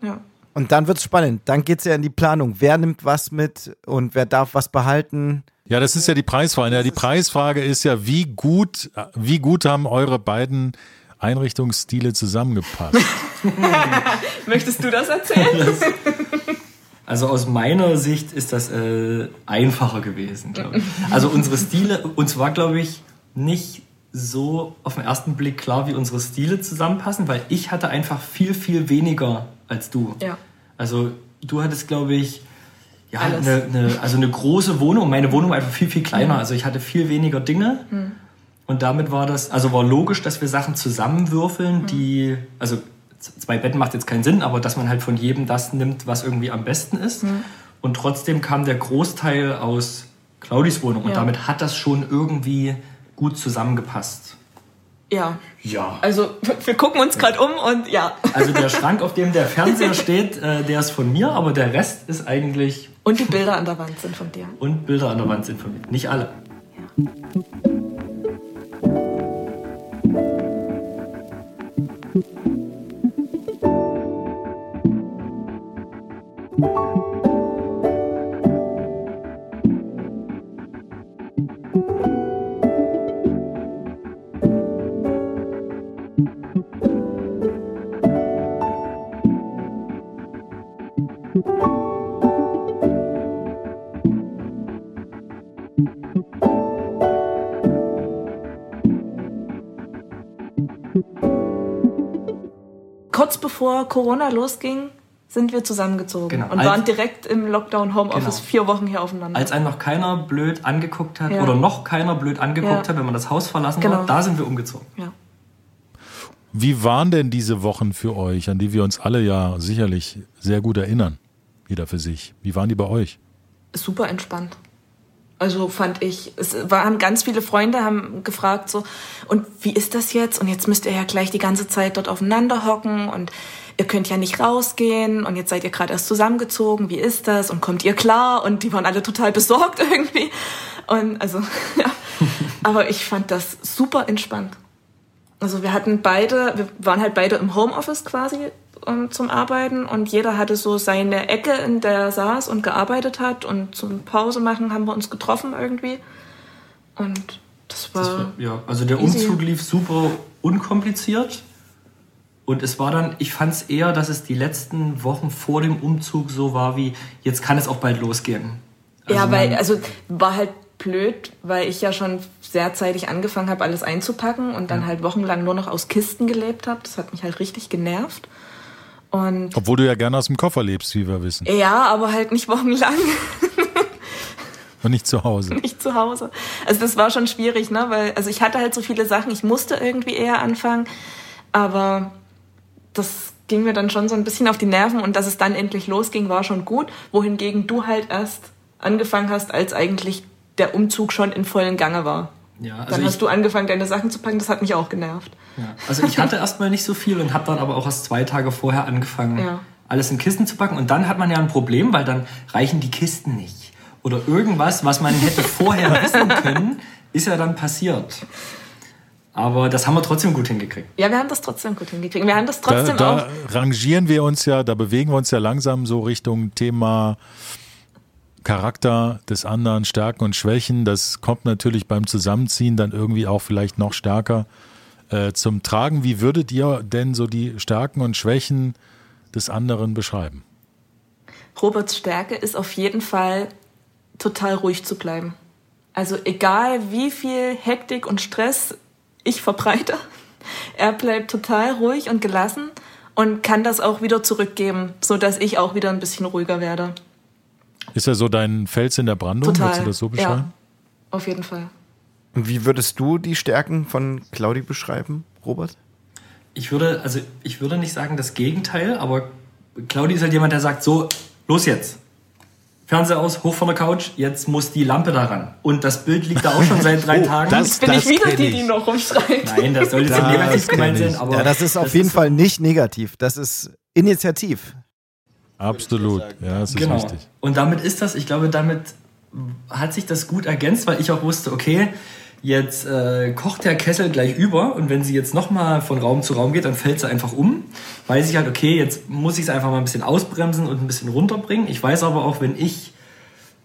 Ja. Und dann wird's spannend. Dann geht's ja in die Planung. Wer nimmt was mit und wer darf was behalten? Ja, das ist ja die Preisfrage. Ja, die Preisfrage ist ja, wie gut, wie gut haben eure beiden Einrichtungsstile zusammengepasst? Möchtest du das erzählen? Also aus meiner Sicht ist das äh, einfacher gewesen, glaube ich. Also unsere Stile, uns war, glaube ich, nicht so auf den ersten Blick klar, wie unsere Stile zusammenpassen, weil ich hatte einfach viel, viel weniger als du. Ja. Also du hattest, glaube ich, ja, eine, eine, also eine große Wohnung. Meine Wohnung war einfach viel, viel kleiner. Also ich hatte viel weniger Dinge. Und damit war das, also war logisch, dass wir Sachen zusammenwürfeln, die, also zwei Betten macht jetzt keinen Sinn, aber dass man halt von jedem das nimmt, was irgendwie am besten ist. Und trotzdem kam der Großteil aus Claudis Wohnung und Ja. damit hat das schon irgendwie gut zusammengepasst. ja. Ja. Also wir gucken uns gerade um und ja. Also der Schrank, auf dem der Fernseher steht, äh, der ist von mir, aber der Rest ist eigentlich Und die Bilder an der Wand sind von dir. und Bilder an der Wand sind von mir. Nicht alle. kurz bevor Corona losging, sind wir zusammengezogen Genau. und Als- waren direkt im Lockdown Homeoffice Genau. vier Wochen hier aufeinander. Als einen noch keiner blöd angeguckt hat Ja. oder noch keiner blöd angeguckt Ja. hat, wenn man das Haus verlassen Genau. hat, da sind wir umgezogen. ja. Wie waren denn diese Wochen für euch, an die wir uns alle ja sicherlich sehr gut erinnern? Jeder für sich. Wie waren die bei euch? Super entspannt. Also fand ich, es waren ganz viele Freunde haben gefragt so, und wie ist das jetzt? Und jetzt müsst ihr ja gleich die ganze Zeit dort aufeinander hocken und ihr könnt ja nicht rausgehen und jetzt seid ihr gerade erst zusammengezogen. Wie ist das? Und kommt ihr klar? Und die waren alle total besorgt irgendwie. Und also, ja. Aber ich fand das super entspannt. Also wir hatten beide, wir waren halt beide im Homeoffice quasi um, ähm, zum Arbeiten und jeder hatte so seine Ecke, in der er saß und gearbeitet hat und zum Pause machen haben wir uns getroffen irgendwie. Und das war. Das war ja, also der easy. Umzug lief super unkompliziert. Und es war dann, ich fand es eher, dass es die letzten Wochen vor dem Umzug so war wie, jetzt kann es auch bald losgehen. Also ja, weil, also war halt blöd, weil ich ja schon sehr zeitig angefangen habe, alles einzupacken und dann ja. halt wochenlang nur noch aus Kisten gelebt habe. Das hat mich halt richtig genervt. Und Obwohl du ja gerne aus dem Koffer lebst, wie wir wissen. Ja, aber halt nicht wochenlang. Und nicht zu Hause. Nicht zu Hause. Also das war schon schwierig, ne? Weil, also ich hatte halt so viele Sachen, ich musste irgendwie eher anfangen, aber das ging mir dann schon so ein bisschen auf die Nerven und dass es dann endlich losging, war schon gut. Wohingegen du halt erst angefangen hast, als eigentlich der Umzug schon in vollen Gange war. Ja, also dann hast ich, du angefangen, deine Sachen zu packen, das hat mich auch genervt. Ja, also ich hatte erstmal nicht so viel und habe dann aber auch erst zwei Tage vorher angefangen, ja. alles in Kisten zu packen. Und dann hat man ja ein Problem, weil dann reichen die Kisten nicht. Oder irgendwas, was man hätte vorher wissen können, ist ja dann passiert. Aber das haben wir trotzdem gut hingekriegt. Ja, wir haben das trotzdem gut hingekriegt. Wir haben das trotzdem da, da auch. rangieren wir uns ja, da bewegen wir uns ja langsam so Richtung Thema Charakter des anderen, Stärken und Schwächen, das kommt natürlich beim Zusammenziehen dann irgendwie auch vielleicht noch stärker äh, zum Tragen. Wie würdet ihr denn so die Stärken und Schwächen des anderen beschreiben? Roberts Stärke ist auf jeden Fall total ruhig zu bleiben. Also egal wie viel Hektik und Stress ich verbreite, er bleibt total ruhig und gelassen und kann das auch wieder zurückgeben, sodass ich auch wieder ein bisschen ruhiger werde. Ist er so dein Fels in der Brandung? Total. Würdest du das so beschreiben? Ja, auf jeden Fall. Und wie würdest du die Stärken von Claudi beschreiben, Robert? Ich würde, also ich würde nicht sagen das Gegenteil, aber Claudi ist halt jemand, der sagt, so, los jetzt. Fernseher aus, hoch von der Couch, jetzt muss die Lampe daran. Und das Bild liegt da auch schon seit drei oh, Tagen. Das, jetzt bin das ich wieder die, die noch rumschreit. Nein, das soll jetzt nicht negativ gemeint sein. Aber ja, das ist auf jeden Fall nicht negativ. Das ist Initiativ. Absolut, ja, das ist genau. wichtig. Und damit ist das, ich glaube, damit hat sich das gut ergänzt, weil ich auch wusste, okay, jetzt äh, kocht der Kessel gleich über und wenn sie jetzt nochmal von Raum zu Raum geht, dann fällt sie einfach um. Weiß ich halt, okay, jetzt muss ich es einfach mal ein bisschen ausbremsen und ein bisschen runterbringen. Ich weiß aber auch, wenn ich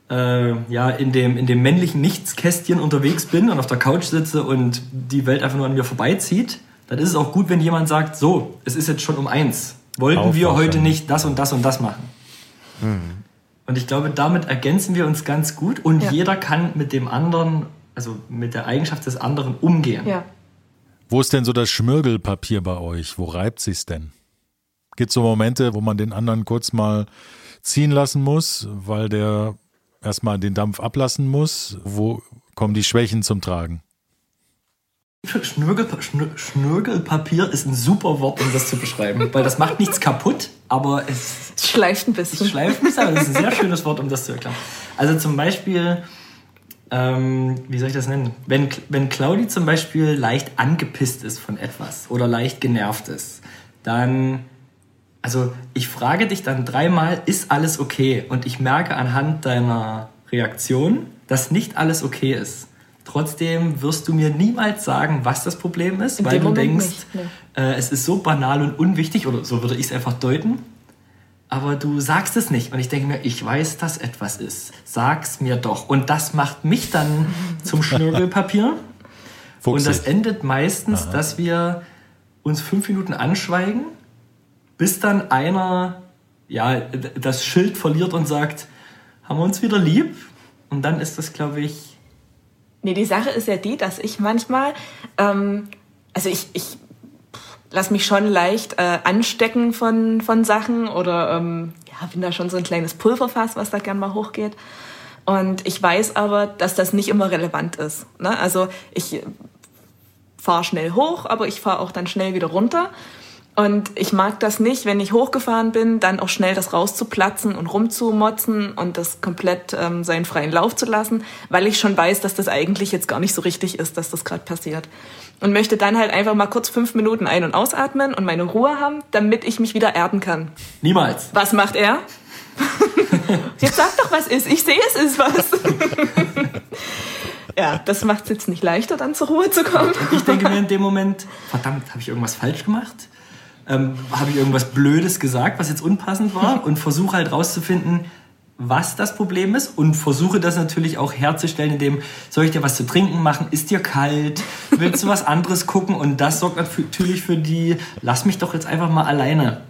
äh, ja in dem, in dem männlichen Nichtskästchen unterwegs bin und auf der Couch sitze und die Welt einfach nur an mir vorbeizieht, dann ist es auch gut, wenn jemand sagt, so, es ist jetzt schon um eins wollten Aufwachen. wir heute nicht das und das und das machen. Mhm. Und ich glaube, damit ergänzen wir uns ganz gut und ja. jeder kann mit dem anderen, also mit der Eigenschaft des anderen umgehen. Ja. Wo ist denn so das Schmirgelpapier bei euch? Wo reibt sich's denn? Gibt es so Momente, wo man den anderen kurz mal ziehen lassen muss, weil der erstmal den Dampf ablassen muss? Wo kommen die Schwächen zum Tragen? Schnürgel, Schnürgelpapier ist ein super Wort, um das zu beschreiben, weil das macht nichts kaputt, aber es, es schleift ein bisschen. Es schleift ein bisschen, aber das ist ein sehr schönes Wort, um das zu erklären. Also zum Beispiel, ähm, wie soll ich das nennen? Wenn, wenn Claudi zum Beispiel leicht angepisst ist von etwas oder leicht genervt ist, dann, also ich frage dich dann dreimal, ist alles okay? Und ich merke anhand deiner Reaktion, dass nicht alles okay ist. Trotzdem wirst du mir niemals sagen, was das Problem ist, In weil du Moment denkst, nicht, ne. äh, es ist so banal und unwichtig, oder so würde ich es einfach deuten. Aber du sagst es nicht. Und ich denke mir, ich weiß, dass etwas ist. Sag's mir doch. Und das macht mich dann zum Schnürgelpapier. und das endet meistens, Aha. dass wir uns fünf Minuten anschweigen, bis dann einer ja, das Schild verliert und sagt, haben wir uns wieder lieb? Und dann ist das, glaube ich, Nee, die Sache ist ja die, dass ich manchmal, ähm, also ich, ich lasse mich schon leicht äh, anstecken von, von Sachen oder ähm, ja, bin da schon so ein kleines Pulverfass, was da gern mal hochgeht. Und ich weiß aber, dass das nicht immer relevant ist. Ne? Also ich fahre schnell hoch, aber ich fahre auch dann schnell wieder runter. Und ich mag das nicht, wenn ich hochgefahren bin, dann auch schnell das rauszuplatzen und rumzumotzen und das komplett ähm, seinen freien Lauf zu lassen, weil ich schon weiß, dass das eigentlich jetzt gar nicht so richtig ist, dass das gerade passiert. Und möchte dann halt einfach mal kurz fünf Minuten ein- und ausatmen und meine Ruhe haben, damit ich mich wieder erden kann. Niemals. Was macht er? Jetzt sag doch, was ist. Ich sehe, es ist was. Ja, das macht es jetzt nicht leichter, dann zur Ruhe zu kommen. Ich denke mir in dem Moment, verdammt, habe ich irgendwas falsch gemacht? Ähm, habe ich irgendwas Blödes gesagt, was jetzt unpassend war? Und versuche halt rauszufinden, was das Problem ist und versuche das natürlich auch herzustellen, indem soll ich dir was zu trinken machen, ist dir kalt, willst du was anderes gucken und das sorgt natürlich für die, lass mich doch jetzt einfach mal alleine.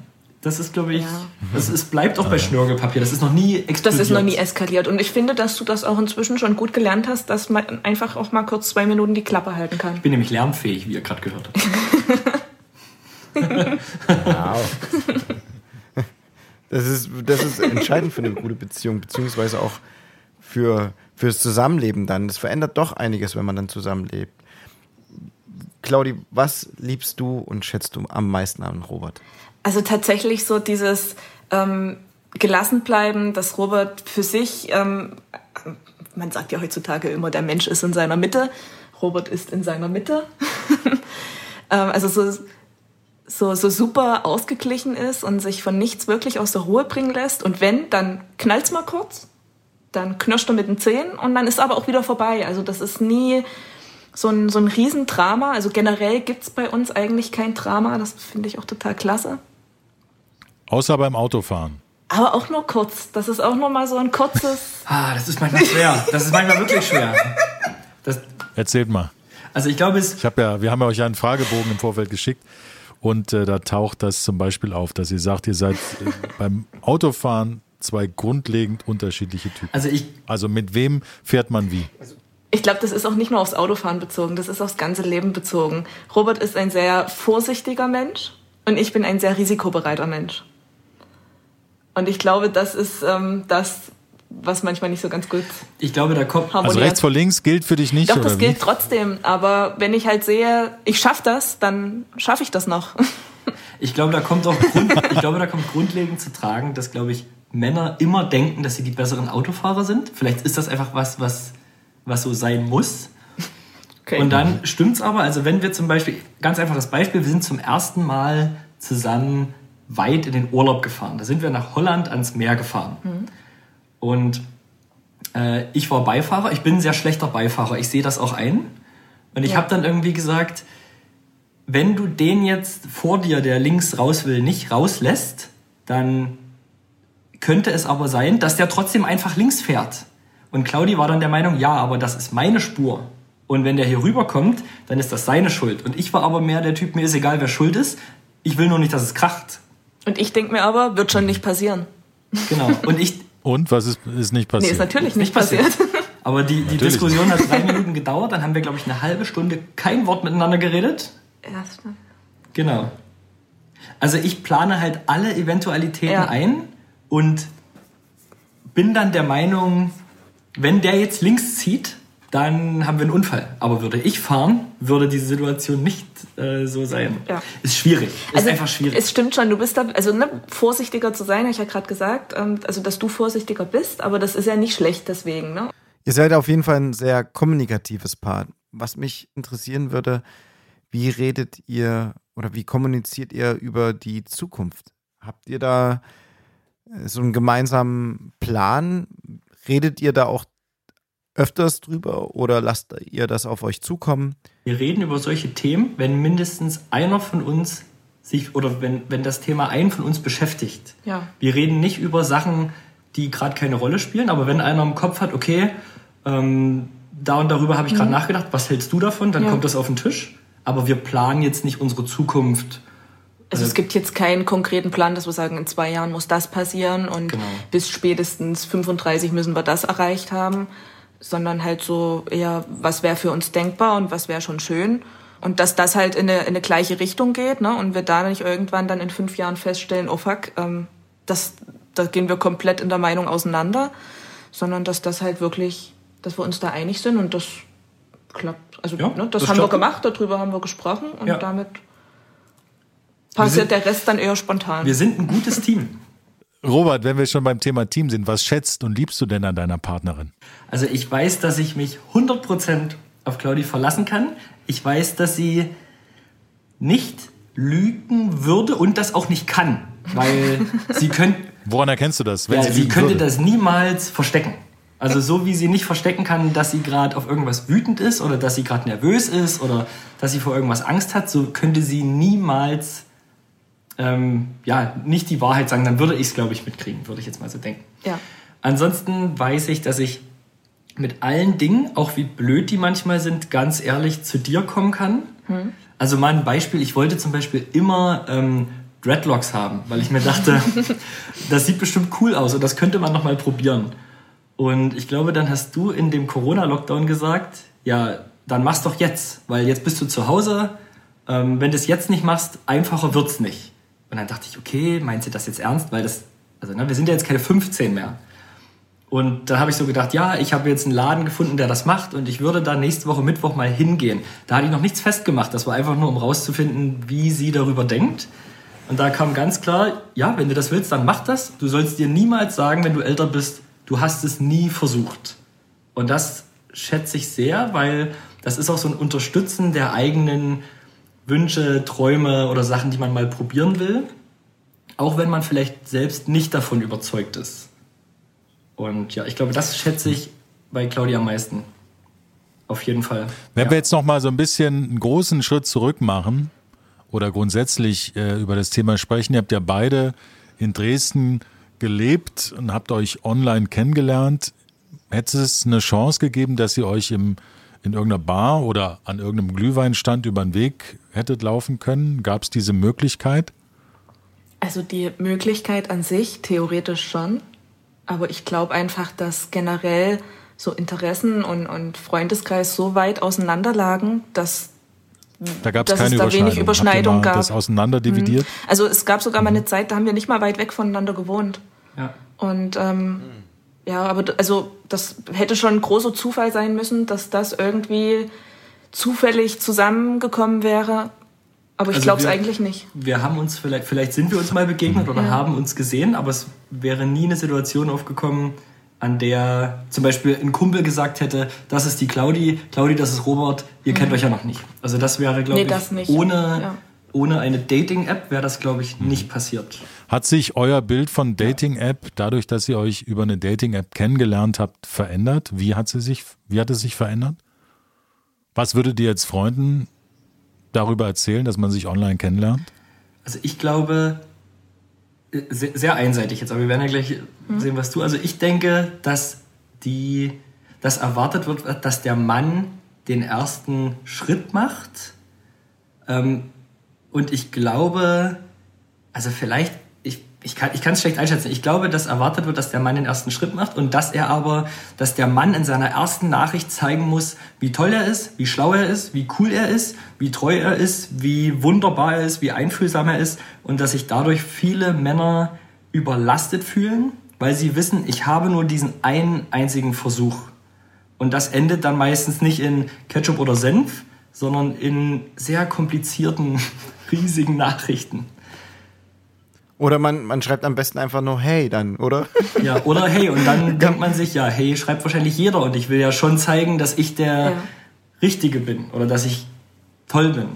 Das ist, glaube ich, ja. das ist, bleibt auch bei Schnörgelpapier. Das ist noch nie explodiert. Das ist noch nie eskaliert. Und ich finde, dass du das auch inzwischen schon gut gelernt hast, dass man einfach auch mal kurz zwei Minuten die Klappe halten kann. Ich bin nämlich lernfähig, wie ihr gerade gehört habt. wow. Das ist, das ist entscheidend für eine gute Beziehung, beziehungsweise auch für, fürs Zusammenleben dann. Das verändert doch einiges, wenn man dann zusammenlebt. Claudi, was liebst du und schätzt du am meisten an Robert? Also tatsächlich so dieses ähm, gelassen bleiben, dass Robert für sich, ähm, man sagt ja heutzutage immer, der Mensch ist in seiner Mitte. Robert ist in seiner Mitte. ähm, also so so, so super ausgeglichen ist und sich von nichts wirklich aus der Ruhe bringen lässt. Und wenn, dann knallt's mal kurz, dann knirscht er mit den Zähnen und dann ist aber auch wieder vorbei. Also das ist nie so ein, so ein Riesendrama. Also generell gibt's bei uns eigentlich kein Drama. Das finde ich auch total klasse. Außer beim Autofahren. Aber auch nur kurz. Das ist auch nur mal so ein kurzes. ah, das ist manchmal schwer. Das ist manchmal wirklich schwer. Das Erzählt mal. Also ich glaube es. Ich habe ja, wir haben ja euch einen Fragebogen im Vorfeld geschickt. Und äh, da taucht das zum Beispiel auf, dass ihr sagt, ihr seid äh, beim Autofahren zwei grundlegend unterschiedliche Typen. Also ich. Also mit wem fährt man wie? Ich glaube, das ist auch nicht nur aufs Autofahren bezogen, das ist aufs ganze Leben bezogen. Robert ist ein sehr vorsichtiger Mensch und ich bin ein sehr risikobereiter Mensch. Und ich glaube, das ist ähm, das, was manchmal nicht so ganz gut. Ich glaube, da kommt. Harmoniert. Also rechts vor links gilt für dich nicht. Doch, das gilt trotzdem. Aber wenn ich halt sehe, ich schaffe das, dann schaffe ich das noch. Ich glaube, da kommt auch Grund, ich glaube, da kommt grundlegend zu tragen, dass, glaube ich, Männer immer denken, dass sie die besseren Autofahrer sind. Vielleicht ist das einfach was, was, was so sein muss. Okay. Und dann stimmt's aber. Also wenn wir zum Beispiel, ganz einfach das Beispiel, wir sind zum ersten Mal zusammen weit in den Urlaub gefahren. Da sind wir nach Holland ans Meer gefahren. Mhm. Und äh, ich war Beifahrer. Ich bin ein sehr schlechter Beifahrer. Ich sehe das auch ein. Und ich ja. habe dann irgendwie gesagt, wenn du den jetzt vor dir, der links raus will, nicht rauslässt, dann könnte es aber sein, dass der trotzdem einfach links fährt. Und Claudi war dann der Meinung, ja, aber das ist meine Spur. Und wenn der hier rüberkommt, dann ist das seine Schuld. Und ich war aber mehr der Typ, mir ist egal, wer schuld ist. Ich will nur nicht, dass es kracht. Und ich denke mir aber, wird schon nicht passieren. Genau. Und ich, und was ist, ist nicht passiert? Nee, ist natürlich nicht, passiert. Aber die, die Diskussion hat drei Minuten gedauert, dann haben wir, glaube ich, eine halbe Stunde kein Wort miteinander geredet. Stimmt. Genau. Also ich plane halt alle Eventualitäten ja. ein und bin dann der Meinung, wenn der jetzt links zieht, dann haben wir einen Unfall. Aber würde ich fahren, würde diese Situation nicht äh, so sein. Ja. Ist schwierig. Ist also, einfach schwierig. Es stimmt schon, du bist da, also ne, vorsichtiger zu sein, habe ich ja gerade gesagt, ähm, also dass du vorsichtiger bist, aber das ist ja nicht schlecht deswegen. Ne? Ihr seid auf jeden Fall ein sehr kommunikatives Paar. Was mich interessieren würde, wie redet ihr oder wie kommuniziert ihr über die Zukunft? Habt ihr da äh, so einen gemeinsamen Plan? Redet ihr da auch öfters drüber oder lasst ihr das auf euch zukommen? Wir reden über solche Themen, wenn mindestens einer von uns sich oder wenn, wenn das Thema einen von uns beschäftigt. Ja. Wir reden nicht über Sachen, die gerade keine Rolle spielen, aber wenn einer im Kopf hat, okay, ähm, da und darüber habe ich gerade mhm. nachgedacht, was hältst du davon? Dann ja. kommt das auf den Tisch. Aber wir planen jetzt nicht unsere Zukunft. Also es gibt jetzt keinen konkreten Plan, dass wir sagen, in zwei Jahren muss das passieren und genau. bis spätestens 35 müssen wir das erreicht haben sondern halt so eher, was wäre für uns denkbar und was wäre schon schön. Und dass das halt in eine, in eine gleiche Richtung geht, ne? Und wir da nicht irgendwann dann in fünf Jahren feststellen, oh fuck, ähm, das, da gehen wir komplett in der Meinung auseinander, sondern dass das halt wirklich, dass wir uns da einig sind und das klappt. Also ja, ne, das, das, haben wir gemacht, darüber haben wir gesprochen und ja. damit passiert sind, der Rest dann eher spontan. Wir sind ein gutes Team. Robert, wenn wir schon beim Thema Team sind, was schätzt und liebst du denn an deiner Partnerin? Also ich weiß, dass ich mich 100% auf Claudi verlassen kann. Ich weiß, dass sie nicht lügen würde und das auch nicht kann, weil sie könnte... Woran erkennst du das? Ja, sie, könnte würde? das niemals verstecken. Also so wie sie nicht verstecken kann, dass sie gerade auf irgendwas wütend ist oder dass sie gerade nervös ist oder dass sie vor irgendwas Angst hat, so könnte sie niemals ähm, ja nicht die Wahrheit sagen. Dann würde ich es, glaube ich, mitkriegen, würde ich jetzt mal so denken. Ja. Ansonsten weiß ich, dass ich mit allen Dingen, auch wie blöd die manchmal sind, ganz ehrlich zu dir kommen kann. Hm. Also mal ein Beispiel, ich wollte zum Beispiel immer ähm, Dreadlocks haben, weil ich mir dachte, das sieht bestimmt cool aus und das könnte man noch mal probieren. Und ich glaube, dann hast du in dem Corona-Lockdown gesagt, ja, dann mach's doch jetzt, weil jetzt bist du zu Hause. Ähm, wenn du es jetzt nicht machst, einfacher wird's nicht. Und dann dachte ich, okay, meinst du das jetzt ernst? Weil das, also ne, wir sind ja jetzt keine 15 mehr. Und da habe ich so gedacht, ja, ich habe jetzt einen Laden gefunden, der das macht und ich würde da nächste Woche Mittwoch mal hingehen. Da hatte ich noch nichts festgemacht. Das war einfach nur, um rauszufinden, wie sie darüber denkt. Und da kam ganz klar, ja, wenn du das willst, dann mach das. Du sollst dir niemals sagen, wenn du älter bist, du hast es nie versucht. Und das schätze ich sehr, weil das ist auch so ein Unterstützen der eigenen Wünsche, Träume oder Sachen, die man mal probieren will. Auch wenn man vielleicht selbst nicht davon überzeugt ist. Und ja, ich glaube, das schätze ich bei Claudia am meisten. Auf jeden Fall. Wenn ja. wir jetzt noch mal so ein bisschen einen großen Schritt zurück machen oder grundsätzlich äh, über das Thema sprechen, ihr habt ja beide in Dresden gelebt und habt euch online kennengelernt. Hätte es eine Chance gegeben, dass ihr euch im, in irgendeiner Bar oder an irgendeinem Glühweinstand über den Weg hättet laufen können? Gab es diese Möglichkeit? Also die Möglichkeit an sich theoretisch schon. Aber ich glaube einfach, dass generell so Interessen und, und Freundeskreis so weit auseinander lagen, dass da gab dass es keine es da wenig Überschneidung Habt ihr mal gab. das auseinanderdividiert? Also es gab sogar mal eine Zeit, da haben wir nicht mal weit weg voneinander gewohnt. Ja. Und ähm, ja, aber also das hätte schon ein großer Zufall sein müssen, dass das irgendwie zufällig zusammengekommen wäre. Aber ich Also glaube es eigentlich nicht. Wir haben uns vielleicht, vielleicht sind wir uns mal begegnet oder Ja. haben uns gesehen, aber es wäre nie eine Situation aufgekommen, an der zum Beispiel ein Kumpel gesagt hätte, das ist die Claudi, Claudi, das ist Robert, ihr kennt euch ja noch nicht. Also das wäre, glaube Nee, ich, ohne, Ja. ohne eine Dating-App wäre das, glaube ich, nicht passiert. Hat sich euer Bild von Dating-App, dadurch, dass ihr euch über eine Dating-App kennengelernt habt, verändert? Wie hat, sie sich, wie hat es sich verändert? Was würdet ihr jetzt Freunden darüber erzählen, dass man sich online kennenlernt? Also ich glaube, äh, sehr, sehr einseitig jetzt, aber wir werden ja gleich sehen, was du. Also ich denke, dass die, dass erwartet wird, dass der Mann den ersten Schritt macht. Ähm, und ich glaube, also vielleicht, ich, kann es schlecht einschätzen. Ich glaube, dass erwartet wird, dass der Mann den ersten Schritt macht und dass er aber, dass der Mann in seiner ersten Nachricht zeigen muss, wie toll er ist, wie schlau er ist, wie cool er ist, wie treu er ist, wie wunderbar er ist, wie einfühlsam er ist und dass sich dadurch viele Männer überlastet fühlen, weil sie wissen, ich habe nur diesen einen einzigen Versuch. Und das endet dann meistens nicht in Ketchup oder Senf, sondern in sehr komplizierten, riesigen Nachrichten. Oder man, man schreibt am besten einfach nur Hey dann, oder? Ja, oder hey, und dann denkt man sich, ja, hey, schreibt wahrscheinlich jeder und ich will ja schon zeigen, dass ich der Ja. Richtige bin oder dass ich toll bin.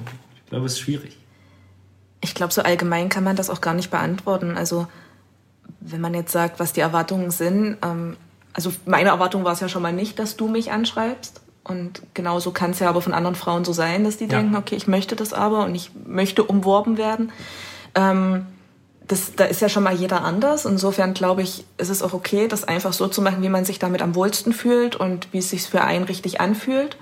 Ich glaube, es ist schwierig. Ich glaube, so allgemein kann man das auch gar nicht beantworten. Also, wenn man jetzt sagt, was die Erwartungen sind, ähm, also meine Erwartung war es ja schon mal nicht, dass du mich anschreibst. Und genauso kann es ja aber von anderen Frauen so sein, dass die Ja. denken, okay, ich möchte das aber und ich möchte umworben werden. Ähm, das, da ist ja schon mal jeder anders. Insofern glaube ich, ist es auch okay, das einfach so zu machen, wie man sich damit am wohlsten fühlt und wie es sich für einen richtig anfühlt.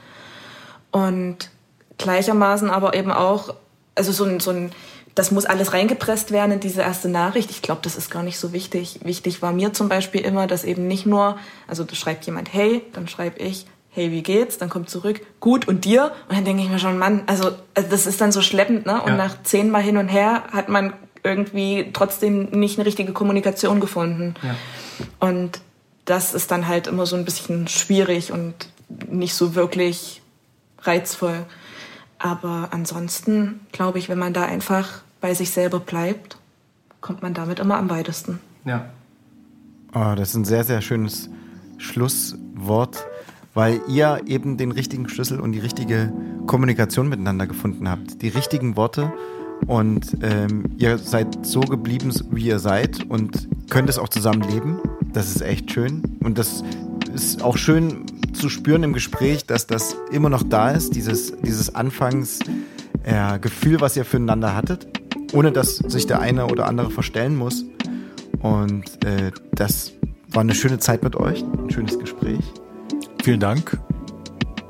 Und gleichermaßen aber eben auch, also so ein, so ein, das muss alles reingepresst werden in diese erste Nachricht. Ich glaube, das ist gar nicht so wichtig. Wichtig war mir zum Beispiel immer, dass eben nicht nur, also da schreibt jemand hey, dann schreibe ich, hey, wie geht's? Dann kommt zurück, gut, und dir? Und dann denke ich mir schon, Mann, also, also das ist dann so schleppend, ne? Und Ja. nach zehnmal hin und her hat man irgendwie trotzdem nicht eine richtige Kommunikation gefunden. Ja. Und das ist dann halt immer so ein bisschen schwierig und nicht so wirklich reizvoll. Aber ansonsten glaube ich, wenn man da einfach bei sich selber bleibt, kommt man damit immer am weitesten. Ja. Oh, das ist ein sehr, sehr schönes Schlusswort, weil ihr eben den richtigen Schlüssel und die richtige Kommunikation miteinander gefunden habt. Die richtigen Worte und ähm, ihr seid so geblieben, wie ihr seid und könnt es auch zusammen leben. Das ist echt schön und das ist auch schön zu spüren im Gespräch, dass das immer noch da ist, dieses, dieses Anfangsgefühl, äh, was ihr füreinander hattet, ohne dass sich der eine oder andere verstellen muss. Und äh, das war eine schöne Zeit mit euch, ein schönes Gespräch. Vielen Dank.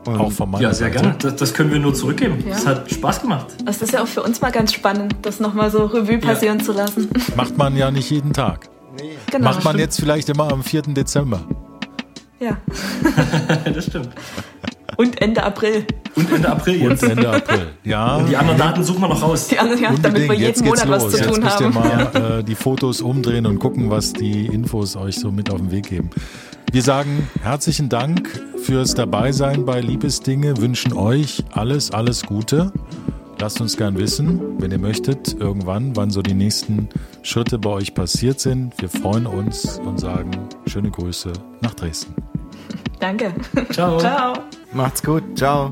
Und auch von meiner Ja, sehr Seite. gerne. Das, das, können wir nur zurückgeben. Ja. Das hat Spaß gemacht. Das ist ja auch für uns mal ganz spannend, das nochmal so Revue passieren ja. zu lassen. Macht man ja nicht jeden Tag. Nee. Genau, Macht man stimmt. jetzt vielleicht immer am 4. Dezember. Ja. das stimmt. Und Ende April. Und Ende April jetzt. Und Ende April, ja. Und die anderen Daten suchen wir noch raus. Die anderen, ja, damit wir jeden Monat los. was zu jetzt tun müsst haben. Ihr mal äh, die Fotos umdrehen und gucken, was die Infos euch so mit auf den Weg geben. Wir sagen herzlichen Dank fürs Dabeisein bei Liebesdinge, wünschen euch alles, alles Gute. Lasst uns gern wissen, wenn ihr möchtet, irgendwann, wann so die nächsten Schritte bei euch passiert sind. Wir freuen uns und sagen schöne Grüße nach Dresden. Danke. Ciao. Ciao. Macht's gut. Ciao.